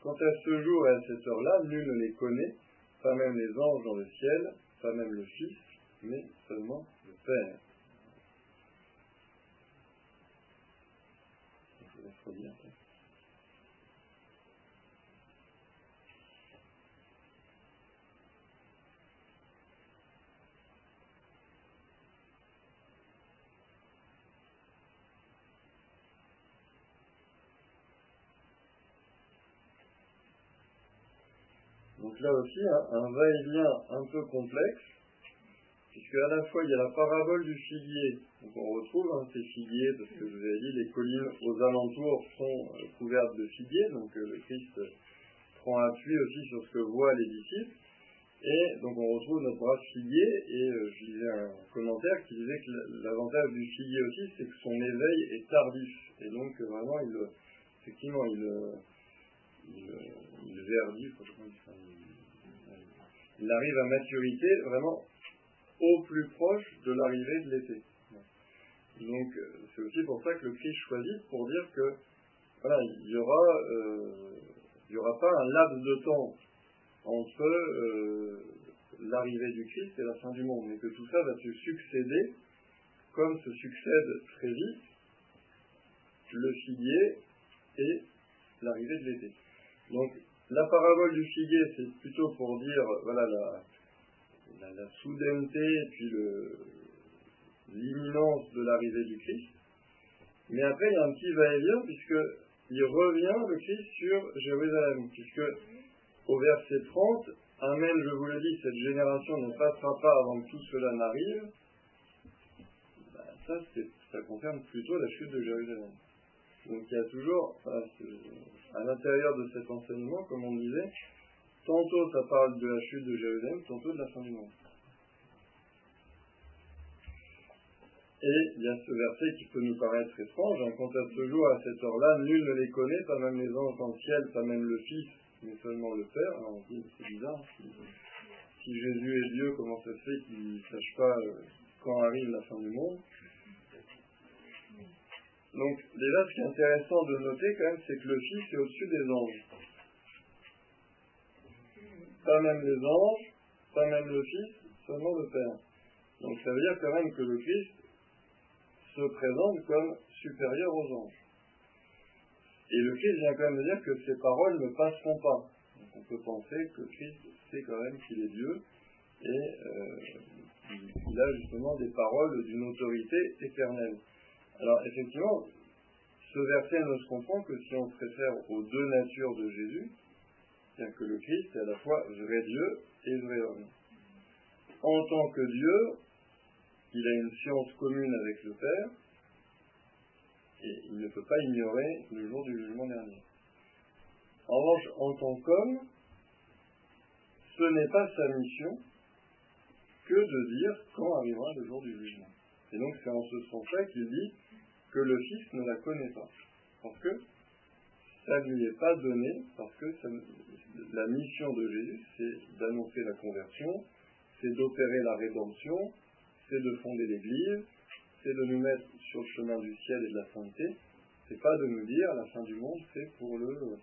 Quant à ce jour et à cette heure-là, nul ne les connaît, pas même les anges dans le ciel, pas même le Fils, mais seulement le Père. Donc là aussi, un, va-et-vient un peu complexe, puisque à la fois il y a la parabole du figuier, donc on retrouve hein, ces figuiers, parce que je vous avais dit, les collines aux alentours sont euh, couvertes de figuiers, donc euh, le Christ prend appui aussi sur ce que voient les disciples. Et donc on retrouve notre bras figuier, et euh, je lisais un commentaire qui disait que l'avantage du figuier aussi, c'est que son éveil est tardif. Et donc vraiment, il, effectivement, il, il, il verdit, il arrive à maturité vraiment au plus proche de l'arrivée de l'été. Donc c'est aussi pour ça que le Christ choisit pour dire que voilà, il y aura, euh, il y aura pas un laps de temps entre euh, l'arrivée du Christ et la fin du monde, mais que tout ça va se succéder, comme se succède très vite le figuier et l'arrivée de l'été. Donc la parabole du figuier, c'est plutôt pour dire voilà la, soudaineté et puis l'imminence de l'arrivée du Christ. Mais après, il y a un petit va-et-vient, puisqu'il revient, le Christ, sur Jérusalem, puisque au verset 30, Amen, je vous le dis, cette génération ne passera pas avant que tout cela n'arrive. Ben, ça, ça concerne plutôt la chute de Jérusalem. Donc il y a toujours, à l'intérieur de cet enseignement, comme on disait, tantôt ça parle de la chute de Jérusalem, tantôt de la fin du monde. Et il y a ce verset qui peut nous paraître étrange, hein, quant à ce jour, à cette heure-là, nul ne les connaît, pas même les anges dans le ciel, pas même le Fils, mais seulement le Père. Alors on dit, c'est bizarre, si, Jésus est Dieu, comment ça se fait qu'il ne sache pas euh, quand arrive la fin du monde? Donc déjà, ce qui est intéressant de noter quand même, c'est que le Fils est au-dessus des anges. Pas même les anges, pas même le Fils, seulement le Père. Donc ça veut dire quand même que le Christ se présente comme supérieur aux anges. Et le Christ vient quand même dire que ses paroles ne passeront pas. Donc on peut penser que Christ sait quand même qu'il est Dieu et euh, a justement des paroles d'une autorité éternelle. Alors effectivement, ce verset ne se comprend que si on se réfère aux deux natures de Jésus, c'est-à-dire que le Christ est à la fois vrai Dieu et vrai homme. En tant que Dieu, il a une science commune avec le Père, et il ne peut pas ignorer le jour du jugement dernier. En revanche, en tant qu'homme, ce n'est pas sa mission que de dire quand arrivera le jour du jugement. Et donc c'est en ce sens-là qu'il dit que le Fils ne la connaît pas. Parce que ça ne lui est pas donné, parce que la mission de Jésus, c'est d'annoncer la conversion, c'est d'opérer la rédemption, c'est de fonder l'Église, c'est de nous mettre sur le chemin du ciel et de la sainteté. C'est pas de nous dire la fin du monde, c'est pour le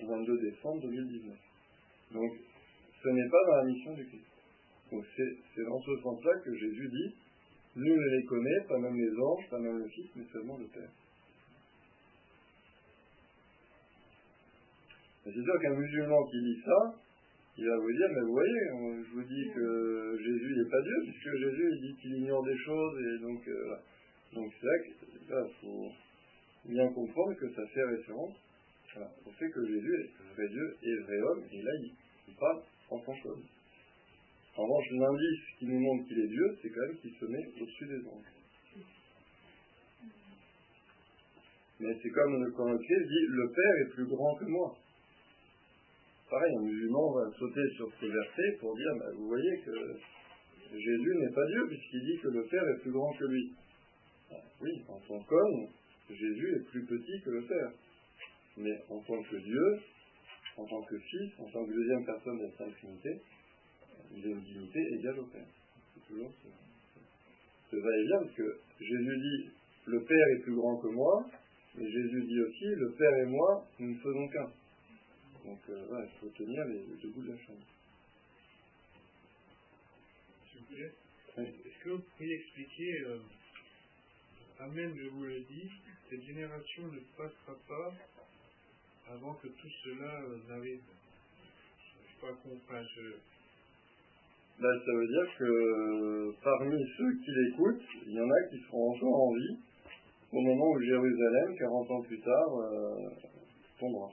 22 décembre 2019. Donc, ce n'est pas dans la mission du Christ. Donc, c'est dans ce sens-là que Jésus dit Nul ne les connaît, pas même les anges, pas même le Fils, mais seulement le Père. C'est sûr qu'un musulman qui lit ça, il va vous dire, mais vous voyez, je vous dis que Jésus n'est pas Dieu, puisque Jésus il dit qu'il ignore des choses, et donc, euh, donc c'est vrai qu'il faut bien comprendre que ça fait référence au fait que Jésus est vrai Dieu et vrai homme, et là il, il parle en tant qu'homme. En revanche, l'indice qui nous montre qu'il est Dieu, c'est quand même qu'il se met au-dessus des anges. Mais c'est comme quand le Christ dit Le Père est plus grand que moi. Pareil, un musulman va sauter sur ce verset pour dire bah, Vous voyez que Jésus n'est pas Dieu, puisqu'il dit que le Père est plus grand que lui. Ah, oui, en tant qu'homme, Jésus est plus petit que le Père. Mais en tant que Dieu, en tant que Fils, en tant que deuxième personne de la Sainte Trinité, une dignité égale au Père. C'est toujours ce, va-et-vient, parce que Jésus dit le Père est plus grand que moi, mais Jésus dit aussi le Père et moi, nous ne faisons qu'un. Donc euh, voilà, il faut tenir les, deux bouts de la chaîne. S'il vous plaît, est-ce que vous pourriez expliquer, euh, Amen, je vous le dis, cette génération ne passera pas avant que tout cela euh, n'arrive? Je ne sais pas comprendre. Ben, ça veut dire que parmi ceux qui l'écoutent, il y en a qui seront encore en vie au moment où Jérusalem, 40 ans plus tard, euh, tombera.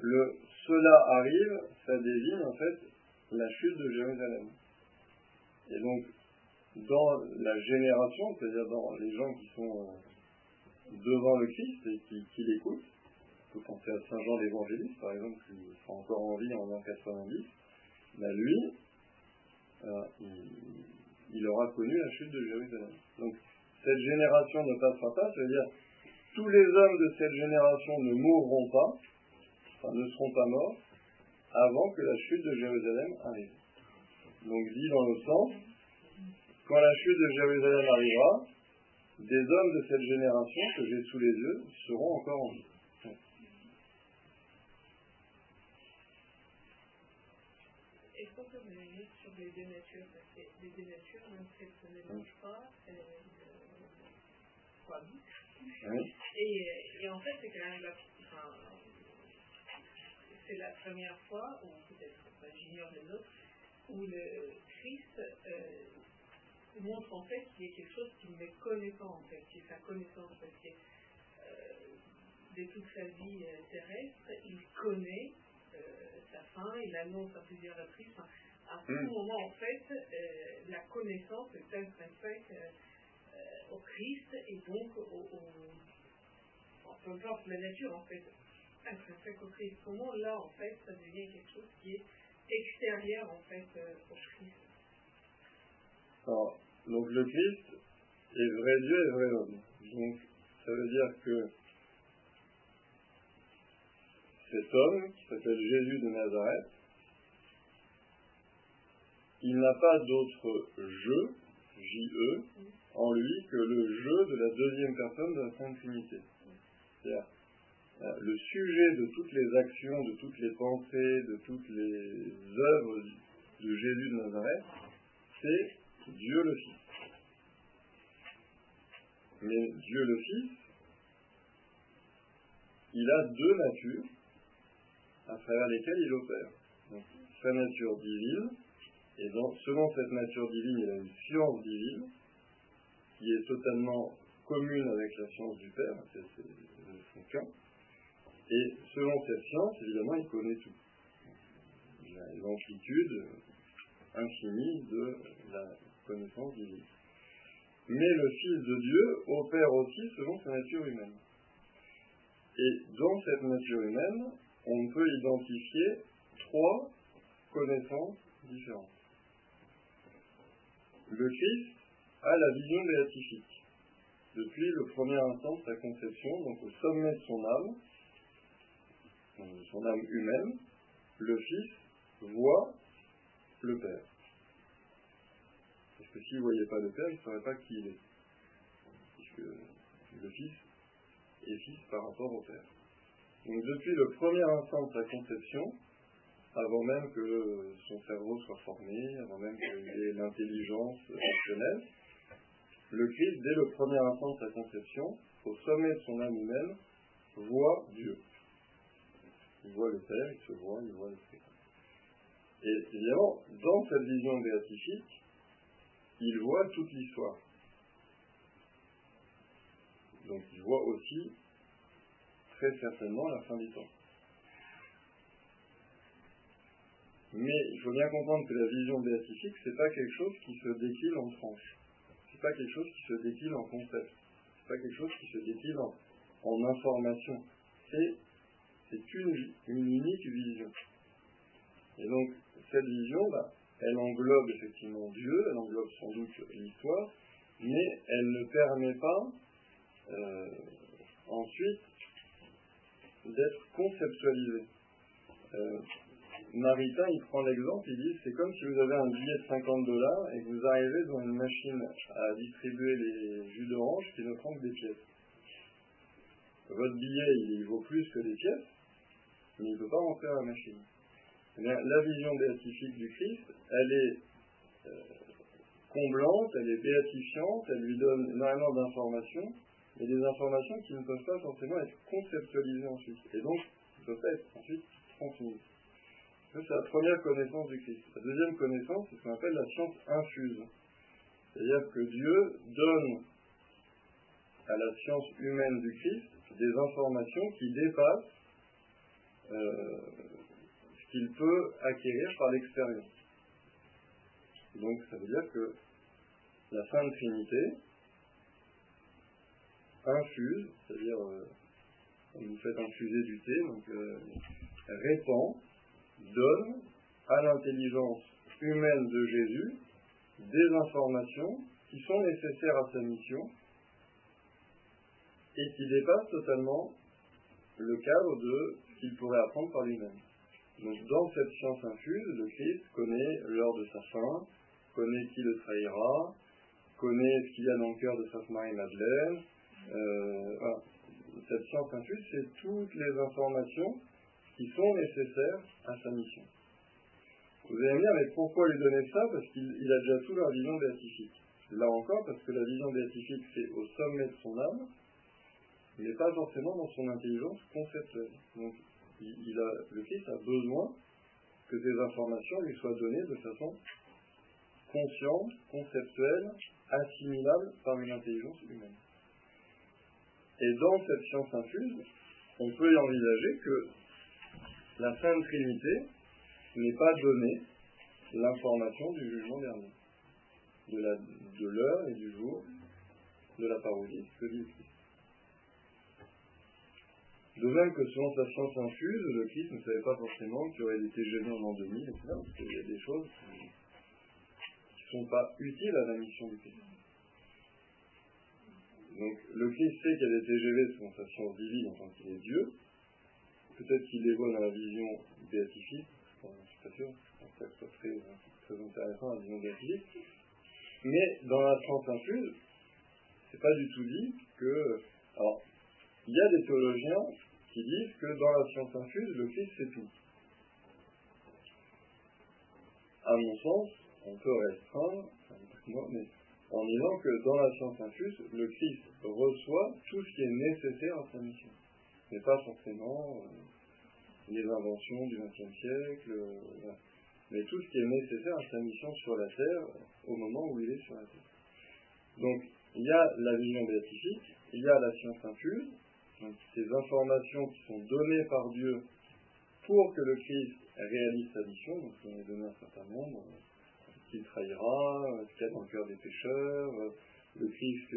Le cela arrive, ça désigne en fait la chute de Jérusalem. Et donc, dans la génération, c'est-à-dire dans les gens qui sont euh, devant le Christ et qui, l'écoutent, on peut penser à Saint Jean l'évangéliste, par exemple, qui sera encore en vie en l'an 90, ben lui, il, aura connu la chute de Jérusalem. Donc, cette génération ne passera pas, c'est-à-dire tous les hommes de cette génération ne mourront pas, enfin ne seront pas morts, avant que la chute de Jérusalem arrive. Donc dit dans le sens, quand la chute de Jérusalem arrivera, des hommes de cette génération que j'ai sous les yeux seront encore en vie. Est-ce qu'on peut revenir sur les deux natures Parce que les deux natures, même si elles ne se mélangent pas, elles cohabitent. Oui. Et, et, en fait, c'est quand même la, enfin, c'est la première fois, ou peut-être, j'ignore les autres, où le Christ euh, montre en fait qu'il y a quelque chose qu'il ne connaît pas en fait, qui est sa connaissance, parce que euh, de toute sa vie euh, terrestre, il connaît euh, sa fin, il annonce à plusieurs reprises. À tout mm. moment en fait, la connaissance est intrinsèque au Christ et donc au, au, peu importe la nature en fait, intrinsèque au Christ. Comment là en fait ça devient quelque chose qui est extérieur en fait au Christ donc le Christ est vrai Dieu et vrai homme. Donc ça veut dire que cet homme, qui s'appelle Jésus de Nazareth, il n'a pas d'autre jeu, J-E, en lui que le jeu de la deuxième personne de la Sainte Trinité. C'est-à-dire, euh, le sujet de toutes les actions, de toutes les pensées, de toutes les œuvres de Jésus de Nazareth, c'est Dieu le Fils. Mais Dieu le Fils, il a deux natures à travers lesquelles il opère. Donc, sa nature divine, et donc, selon cette nature divine, il a une science divine qui est totalement commune avec la science du Père, c'est son cas. Et selon cette science, évidemment, il connaît tout. Il a l'amplitude infinie de la connaissance divine. Mais le Fils de Dieu opère aussi selon sa nature humaine. Et dans cette nature humaine, on peut identifier trois connaissances différentes. Le Christ a la vision béatifique. Depuis le premier instant de sa conception, donc au sommet de son âme, de son âme humaine, le Fils voit le Père. Parce que s'il ne voyait pas le Père, il ne saurait pas qui il est. Puisque le Fils est Fils par rapport au Père. Donc depuis le premier instant de sa conception, avant même que son cerveau soit formé, avant même qu'il ait l'intelligence rationnelle, le Christ, dès le premier instant de sa conception, au sommet de son âme humaine, voit Dieu. Il voit le Père, il se voit, il voit le Christ. Et évidemment, dans cette vision béatifique, il voit toute l'histoire. Donc il voit aussi très certainement la fin du temps. Mais il faut bien comprendre que la vision béatifique, c'est pas quelque chose qui se décline en tranches. C'est pas quelque chose qui se décline en concept. C'est pas quelque chose qui se décline en, information. C'est, c'est une, une unique vision. Et donc, cette vision, bah, elle englobe effectivement Dieu, elle englobe sans doute l'histoire, mais elle ne permet pas euh, ensuite d'être conceptualisée. Euh, Maritain, il prend l'exemple, il dit c'est comme si vous avez un billet de 50 dollars et que vous arrivez dans une machine à distribuer les jus d'orange qui ne prend que des pièces. Votre billet, il vaut plus que des pièces, mais il ne peut pas rentrer à la machine. Eh la vision béatifique du Christ, elle est euh, comblante, elle est béatifiante, elle lui donne énormément d'informations, mais des informations qui ne peuvent pas forcément être conceptualisées ensuite, et donc ne peuvent pas être ensuite transmises. C'est la première connaissance du Christ. La deuxième connaissance, c'est ce qu'on appelle la science infuse. C'est-à-dire que Dieu donne à la science humaine du Christ des informations qui dépassent euh, qu'il peut acquérir par l'expérience. Donc ça veut dire que la Sainte Trinité infuse, c'est-à-dire euh, vous faites infuser du thé, donc euh, répand, donne à l'intelligence humaine de Jésus des informations qui sont nécessaires à sa mission et qui dépassent totalement le cadre de ce qu'il pourrait apprendre par lui-même. Donc dans cette science infuse, le Christ connaît l'heure de sa fin, connaît qui le trahira, connaît ce qu'il y a dans le cœur de Sainte Marie-Madeleine. Euh, cette science infuse, c'est toutes les informations qui sont nécessaires à sa mission. Vous allez me dire, mais pourquoi lui donner ça? Parce qu'il a déjà tout la vision béatifique. Là encore, parce que la vision béatifique, c'est au sommet de son âme, mais pas forcément dans son intelligence conceptuelle. Donc, le Christ a besoin que ces informations lui soient données de façon consciente, conceptuelle, assimilable par une intelligence humaine. Et dans cette science infuse, on peut y envisager que la Sainte Trinité n'est pas donné l'information du jugement dernier, de l'heure et du jour de la parodie que dit Christ. De même que selon sa science infuse, le Christ ne savait pas forcément qu'il aurait été TGV en l'an 2000, etc., parce qu'il y a des choses qui ne sont pas utiles à la mission du Christ. Donc le Christ sait a des TGV selon sa science divine en tant qu'il est Dieu. Peut-être qu'il dans la vision béatifique, je ne suis pas sûr, je très intéressant la vision béatifique. Mais dans la science infuse, c'est pas du tout dit que. Alors, il y a des théologiens qui disent que dans la science infuse, le Christ c'est tout. À mon sens, on peut restreindre, mais en disant que dans la science infuse, le Christ reçoit tout ce qui est nécessaire à sa mission. Mais pas forcément euh, les inventions du XXe siècle, euh, mais tout ce qui est nécessaire à sa mission sur la terre au moment où il est sur la terre. Donc, il y a la vision béatifique, il y a la science infuse, donc ces informations qui sont données par Dieu pour que le Christ réalise sa mission, donc on est donné un certain nombre, qu'il trahira, ce qu'il y a dans le cœur des pécheurs, le Christ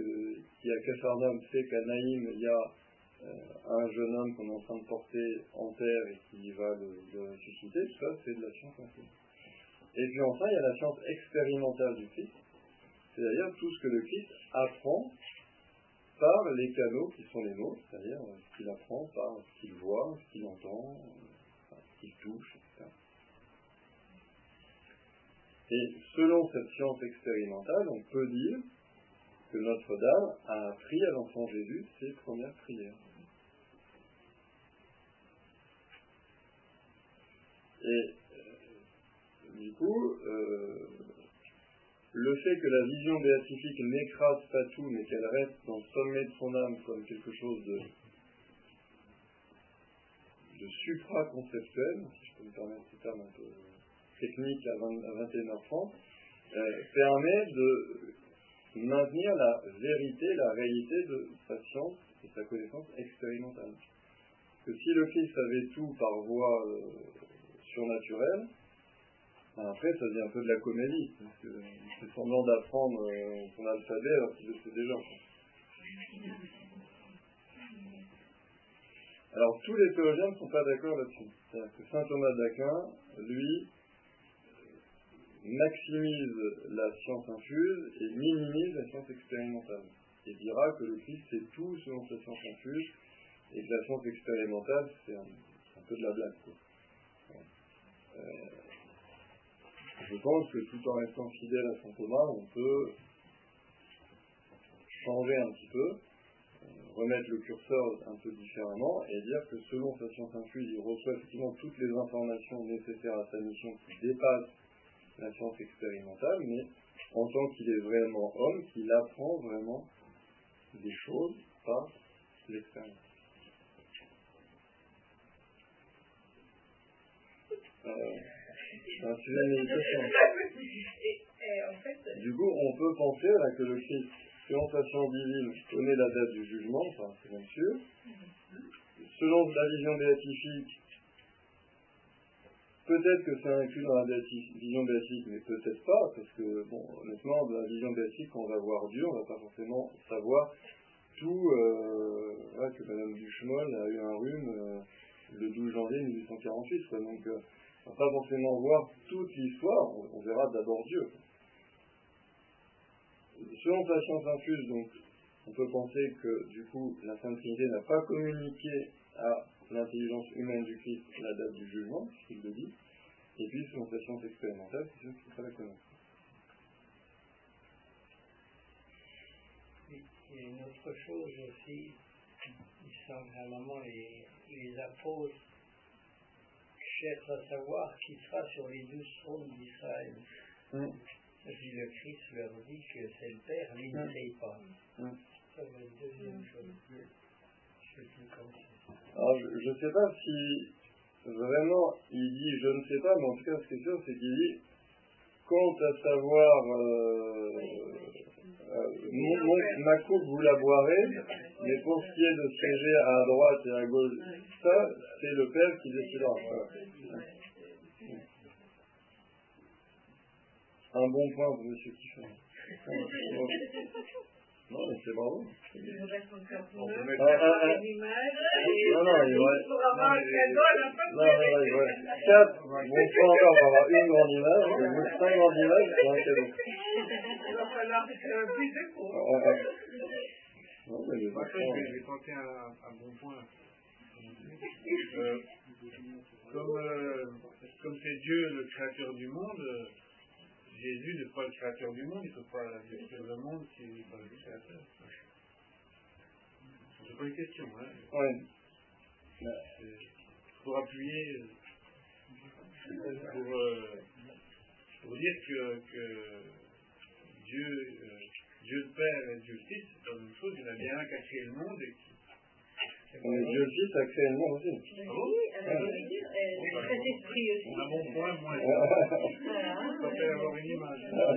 qui à Capharnaüm sait qu'à Naïm il y a euh, un jeune homme qu'on est en train de porter en terre et qui va le, ressusciter, ça c'est de la science infuse. Et puis enfin il y a la science expérimentale du Christ, c'est-à-dire tout ce que le Christ apprend par les canaux qui sont les nôtres, c'est-à-dire euh, ce qu'il apprend par ce qu'il voit, ce qu'il entend, euh, ce qu'il touche, etc. Et selon cette science expérimentale, on peut dire que Notre-Dame a appris à l'enfant Jésus ses premières prières. Et euh, du coup, le fait que la vision béatifique n'écrase pas tout, mais qu'elle reste dans le sommet de son âme comme quelque chose de, supra-conceptuel, si je peux me permettre ce terme un peu technique à, 21h30, euh, permet de maintenir la vérité, la réalité de sa science et sa connaissance expérimentale. Que si le Christ savait tout par voie euh, surnaturelle, après, ça devient un peu de la comédie, parce que c'est semblant d'apprendre euh, son alphabet alors qu'il le sait déjà. Alors, tous les théologiens ne sont pas d'accord là-dessus. C'est-à-dire que saint Thomas d'Aquin, lui, maximise la science infuse et minimise la science expérimentale. Et dira que le Christ c'est tout selon sa science infuse et que la science expérimentale c'est un, peu de la blague. Je pense que tout en restant fidèle à saint Thomas, on peut changer un petit peu, euh, remettre le curseur un peu différemment et dire que selon sa science infuse, il reçoit effectivement toutes les informations nécessaires à sa mission qui dépassent la science expérimentale, mais en tant qu'il est vraiment homme, qu'il apprend vraiment des choses par l'expérience. Euh, un sujet de méditation. Du coup, on peut penser là, que le Christ, selon sa science divine, connaît la date du jugement, enfin, c'est bien sûr. Selon la vision béatifique, peut-être que c'est inclus dans la vision béatique, mais peut-être pas, parce que, bon, honnêtement, dans la vision béatique, quand on va voir Dieu, on va pas forcément savoir tout, euh, que Madame Duchemol a eu un rhume euh, le 12 janvier 1848, quoi, donc euh, on va pas forcément voir toute l'histoire, on, verra d'abord Dieu. Selon sa science infuse, donc, on peut penser que, du coup, la Sainte Trinité n'a pas communiqué à l'intelligence humaine du Christ la date du jugement, qu'il le dit, et puis selon sa science expérimentale, c'est sûr qu'il ne pas la. Il y a une autre chose aussi, il semble à un moment les, les apôtres cherchent à savoir qui sera sur les douze trônes d'Israël. Mm. Puis le Christ leur dit que c'est le Père, lui ne mm. sait pas. Mm. Ça va être deuxième chose. Je alors, je ne sais pas si vraiment il dit je ne sais pas, mais en tout cas, ce qui est sûr, c'est qu'il dit quant à savoir euh, euh, ma coupe, vous la boirez, mais pour ce qui est de siéger à droite et à gauche, ça, c'est le Père qui décidera. Un bon point pour M. Kiffin. Non, mais c'est bravo. Il nous reste encore pour une image. Non, non, il reste. Pour avoir un cadeau à la fin de Non, non, il reste quatre. Encore pour avoir une grande image. Il reste cinq grandes images pour un cadeau. Non, mais je vais tenter un, un bon point. Euh, comme euh, comme c'est Dieu le créateur du monde, Jésus n'est pas le créateur du monde, il ne peut pas détruire le monde s'il n'est pas le créateur. C'est pas une question, hein Oui. Pour appuyer, pour, euh, pour dire que, que Dieu, euh, Dieu le Père et Dieu le Fils, c'est pas la même chose, il y en a bien un qui a créé le monde et qui mais Dieu le Fils a créé le monde aussi. Oui, alors je veux dire, le Saint-Esprit aussi. On a mon point, moi. [LAUGHS] Ça peut avoir une image. Non,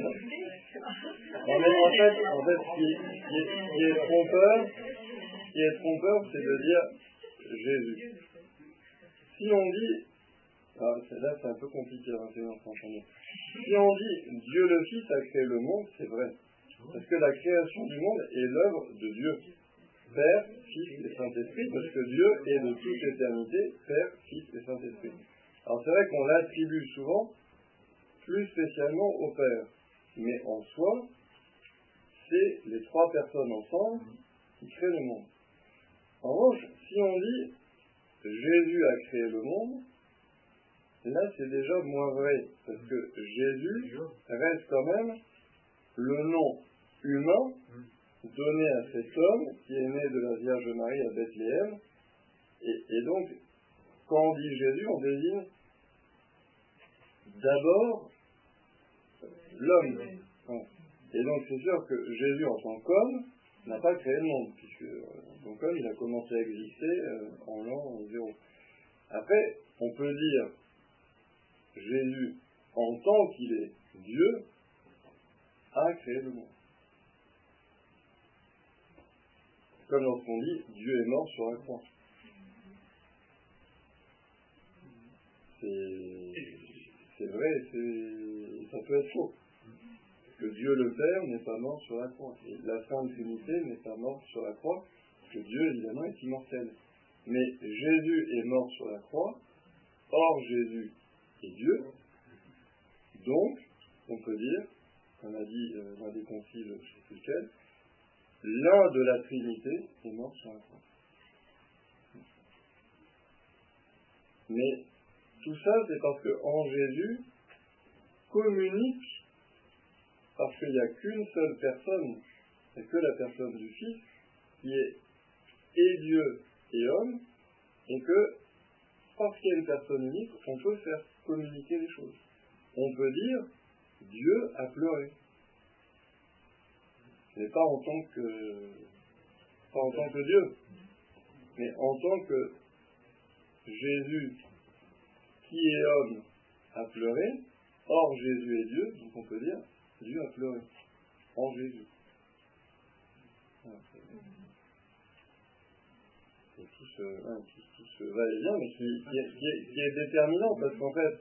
mais en fait, en fait ce, qui, qui est, trompeur, ce qui est trompeur, c'est de dire Jésus. Si on dit, ah, là c'est un peu compliqué à 21 Si on dit Dieu le Fils a créé le monde, c'est vrai. Parce que la création du monde est l'œuvre de Dieu. Père, Fils et Saint-Esprit, parce que Dieu est de toute éternité, Père, Fils et Saint-Esprit. Alors c'est vrai qu'on l'attribue souvent, plus spécialement au Père. Mais en soi, c'est les trois personnes ensemble qui créent le monde. En revanche, si on dit Jésus a créé le monde, là c'est déjà moins vrai, parce que Jésus reste quand même le nom humain donné à cet homme qui est né de la Vierge Marie à Bethléem. Et, donc, quand on dit Jésus, on désigne d'abord l'homme. Et donc c'est sûr que Jésus en tant qu'homme n'a pas créé le monde, puisque en tant qu'homme il a commencé à exister euh, en l'an zéro. Après, on peut dire Jésus en tant qu'il est Dieu a créé le monde. Comme lorsqu'on dit Dieu est mort sur la croix. C'est vrai, ça peut être faux. Que Dieu le Père n'est pas mort sur la croix. Et la Sainte Trinité n'est pas morte sur la croix, que Dieu évidemment est immortel. Mais Jésus est mort sur la croix, or Jésus Dieu. Donc, on peut dire, on a dit euh, dans des conciles, je sais plus lequel, l'un de la Trinité est mort sur la croix. Mais tout ça, c'est parce qu'en Jésus communique, parce qu'il n'y a qu'une seule personne, et que la personne du Fils, qui est et Dieu et homme, et que, parce qu'il y a une personne unique, on peut faire communiquer les choses. On peut dire, Dieu a pleuré mais pas en tant que pas en tant que Dieu, mais en tant que Jésus qui est homme a pleuré, or Jésus est Dieu, donc on peut dire Dieu a pleuré en Jésus. Qui, est, qui, est, déterminant, parce qu'en fait,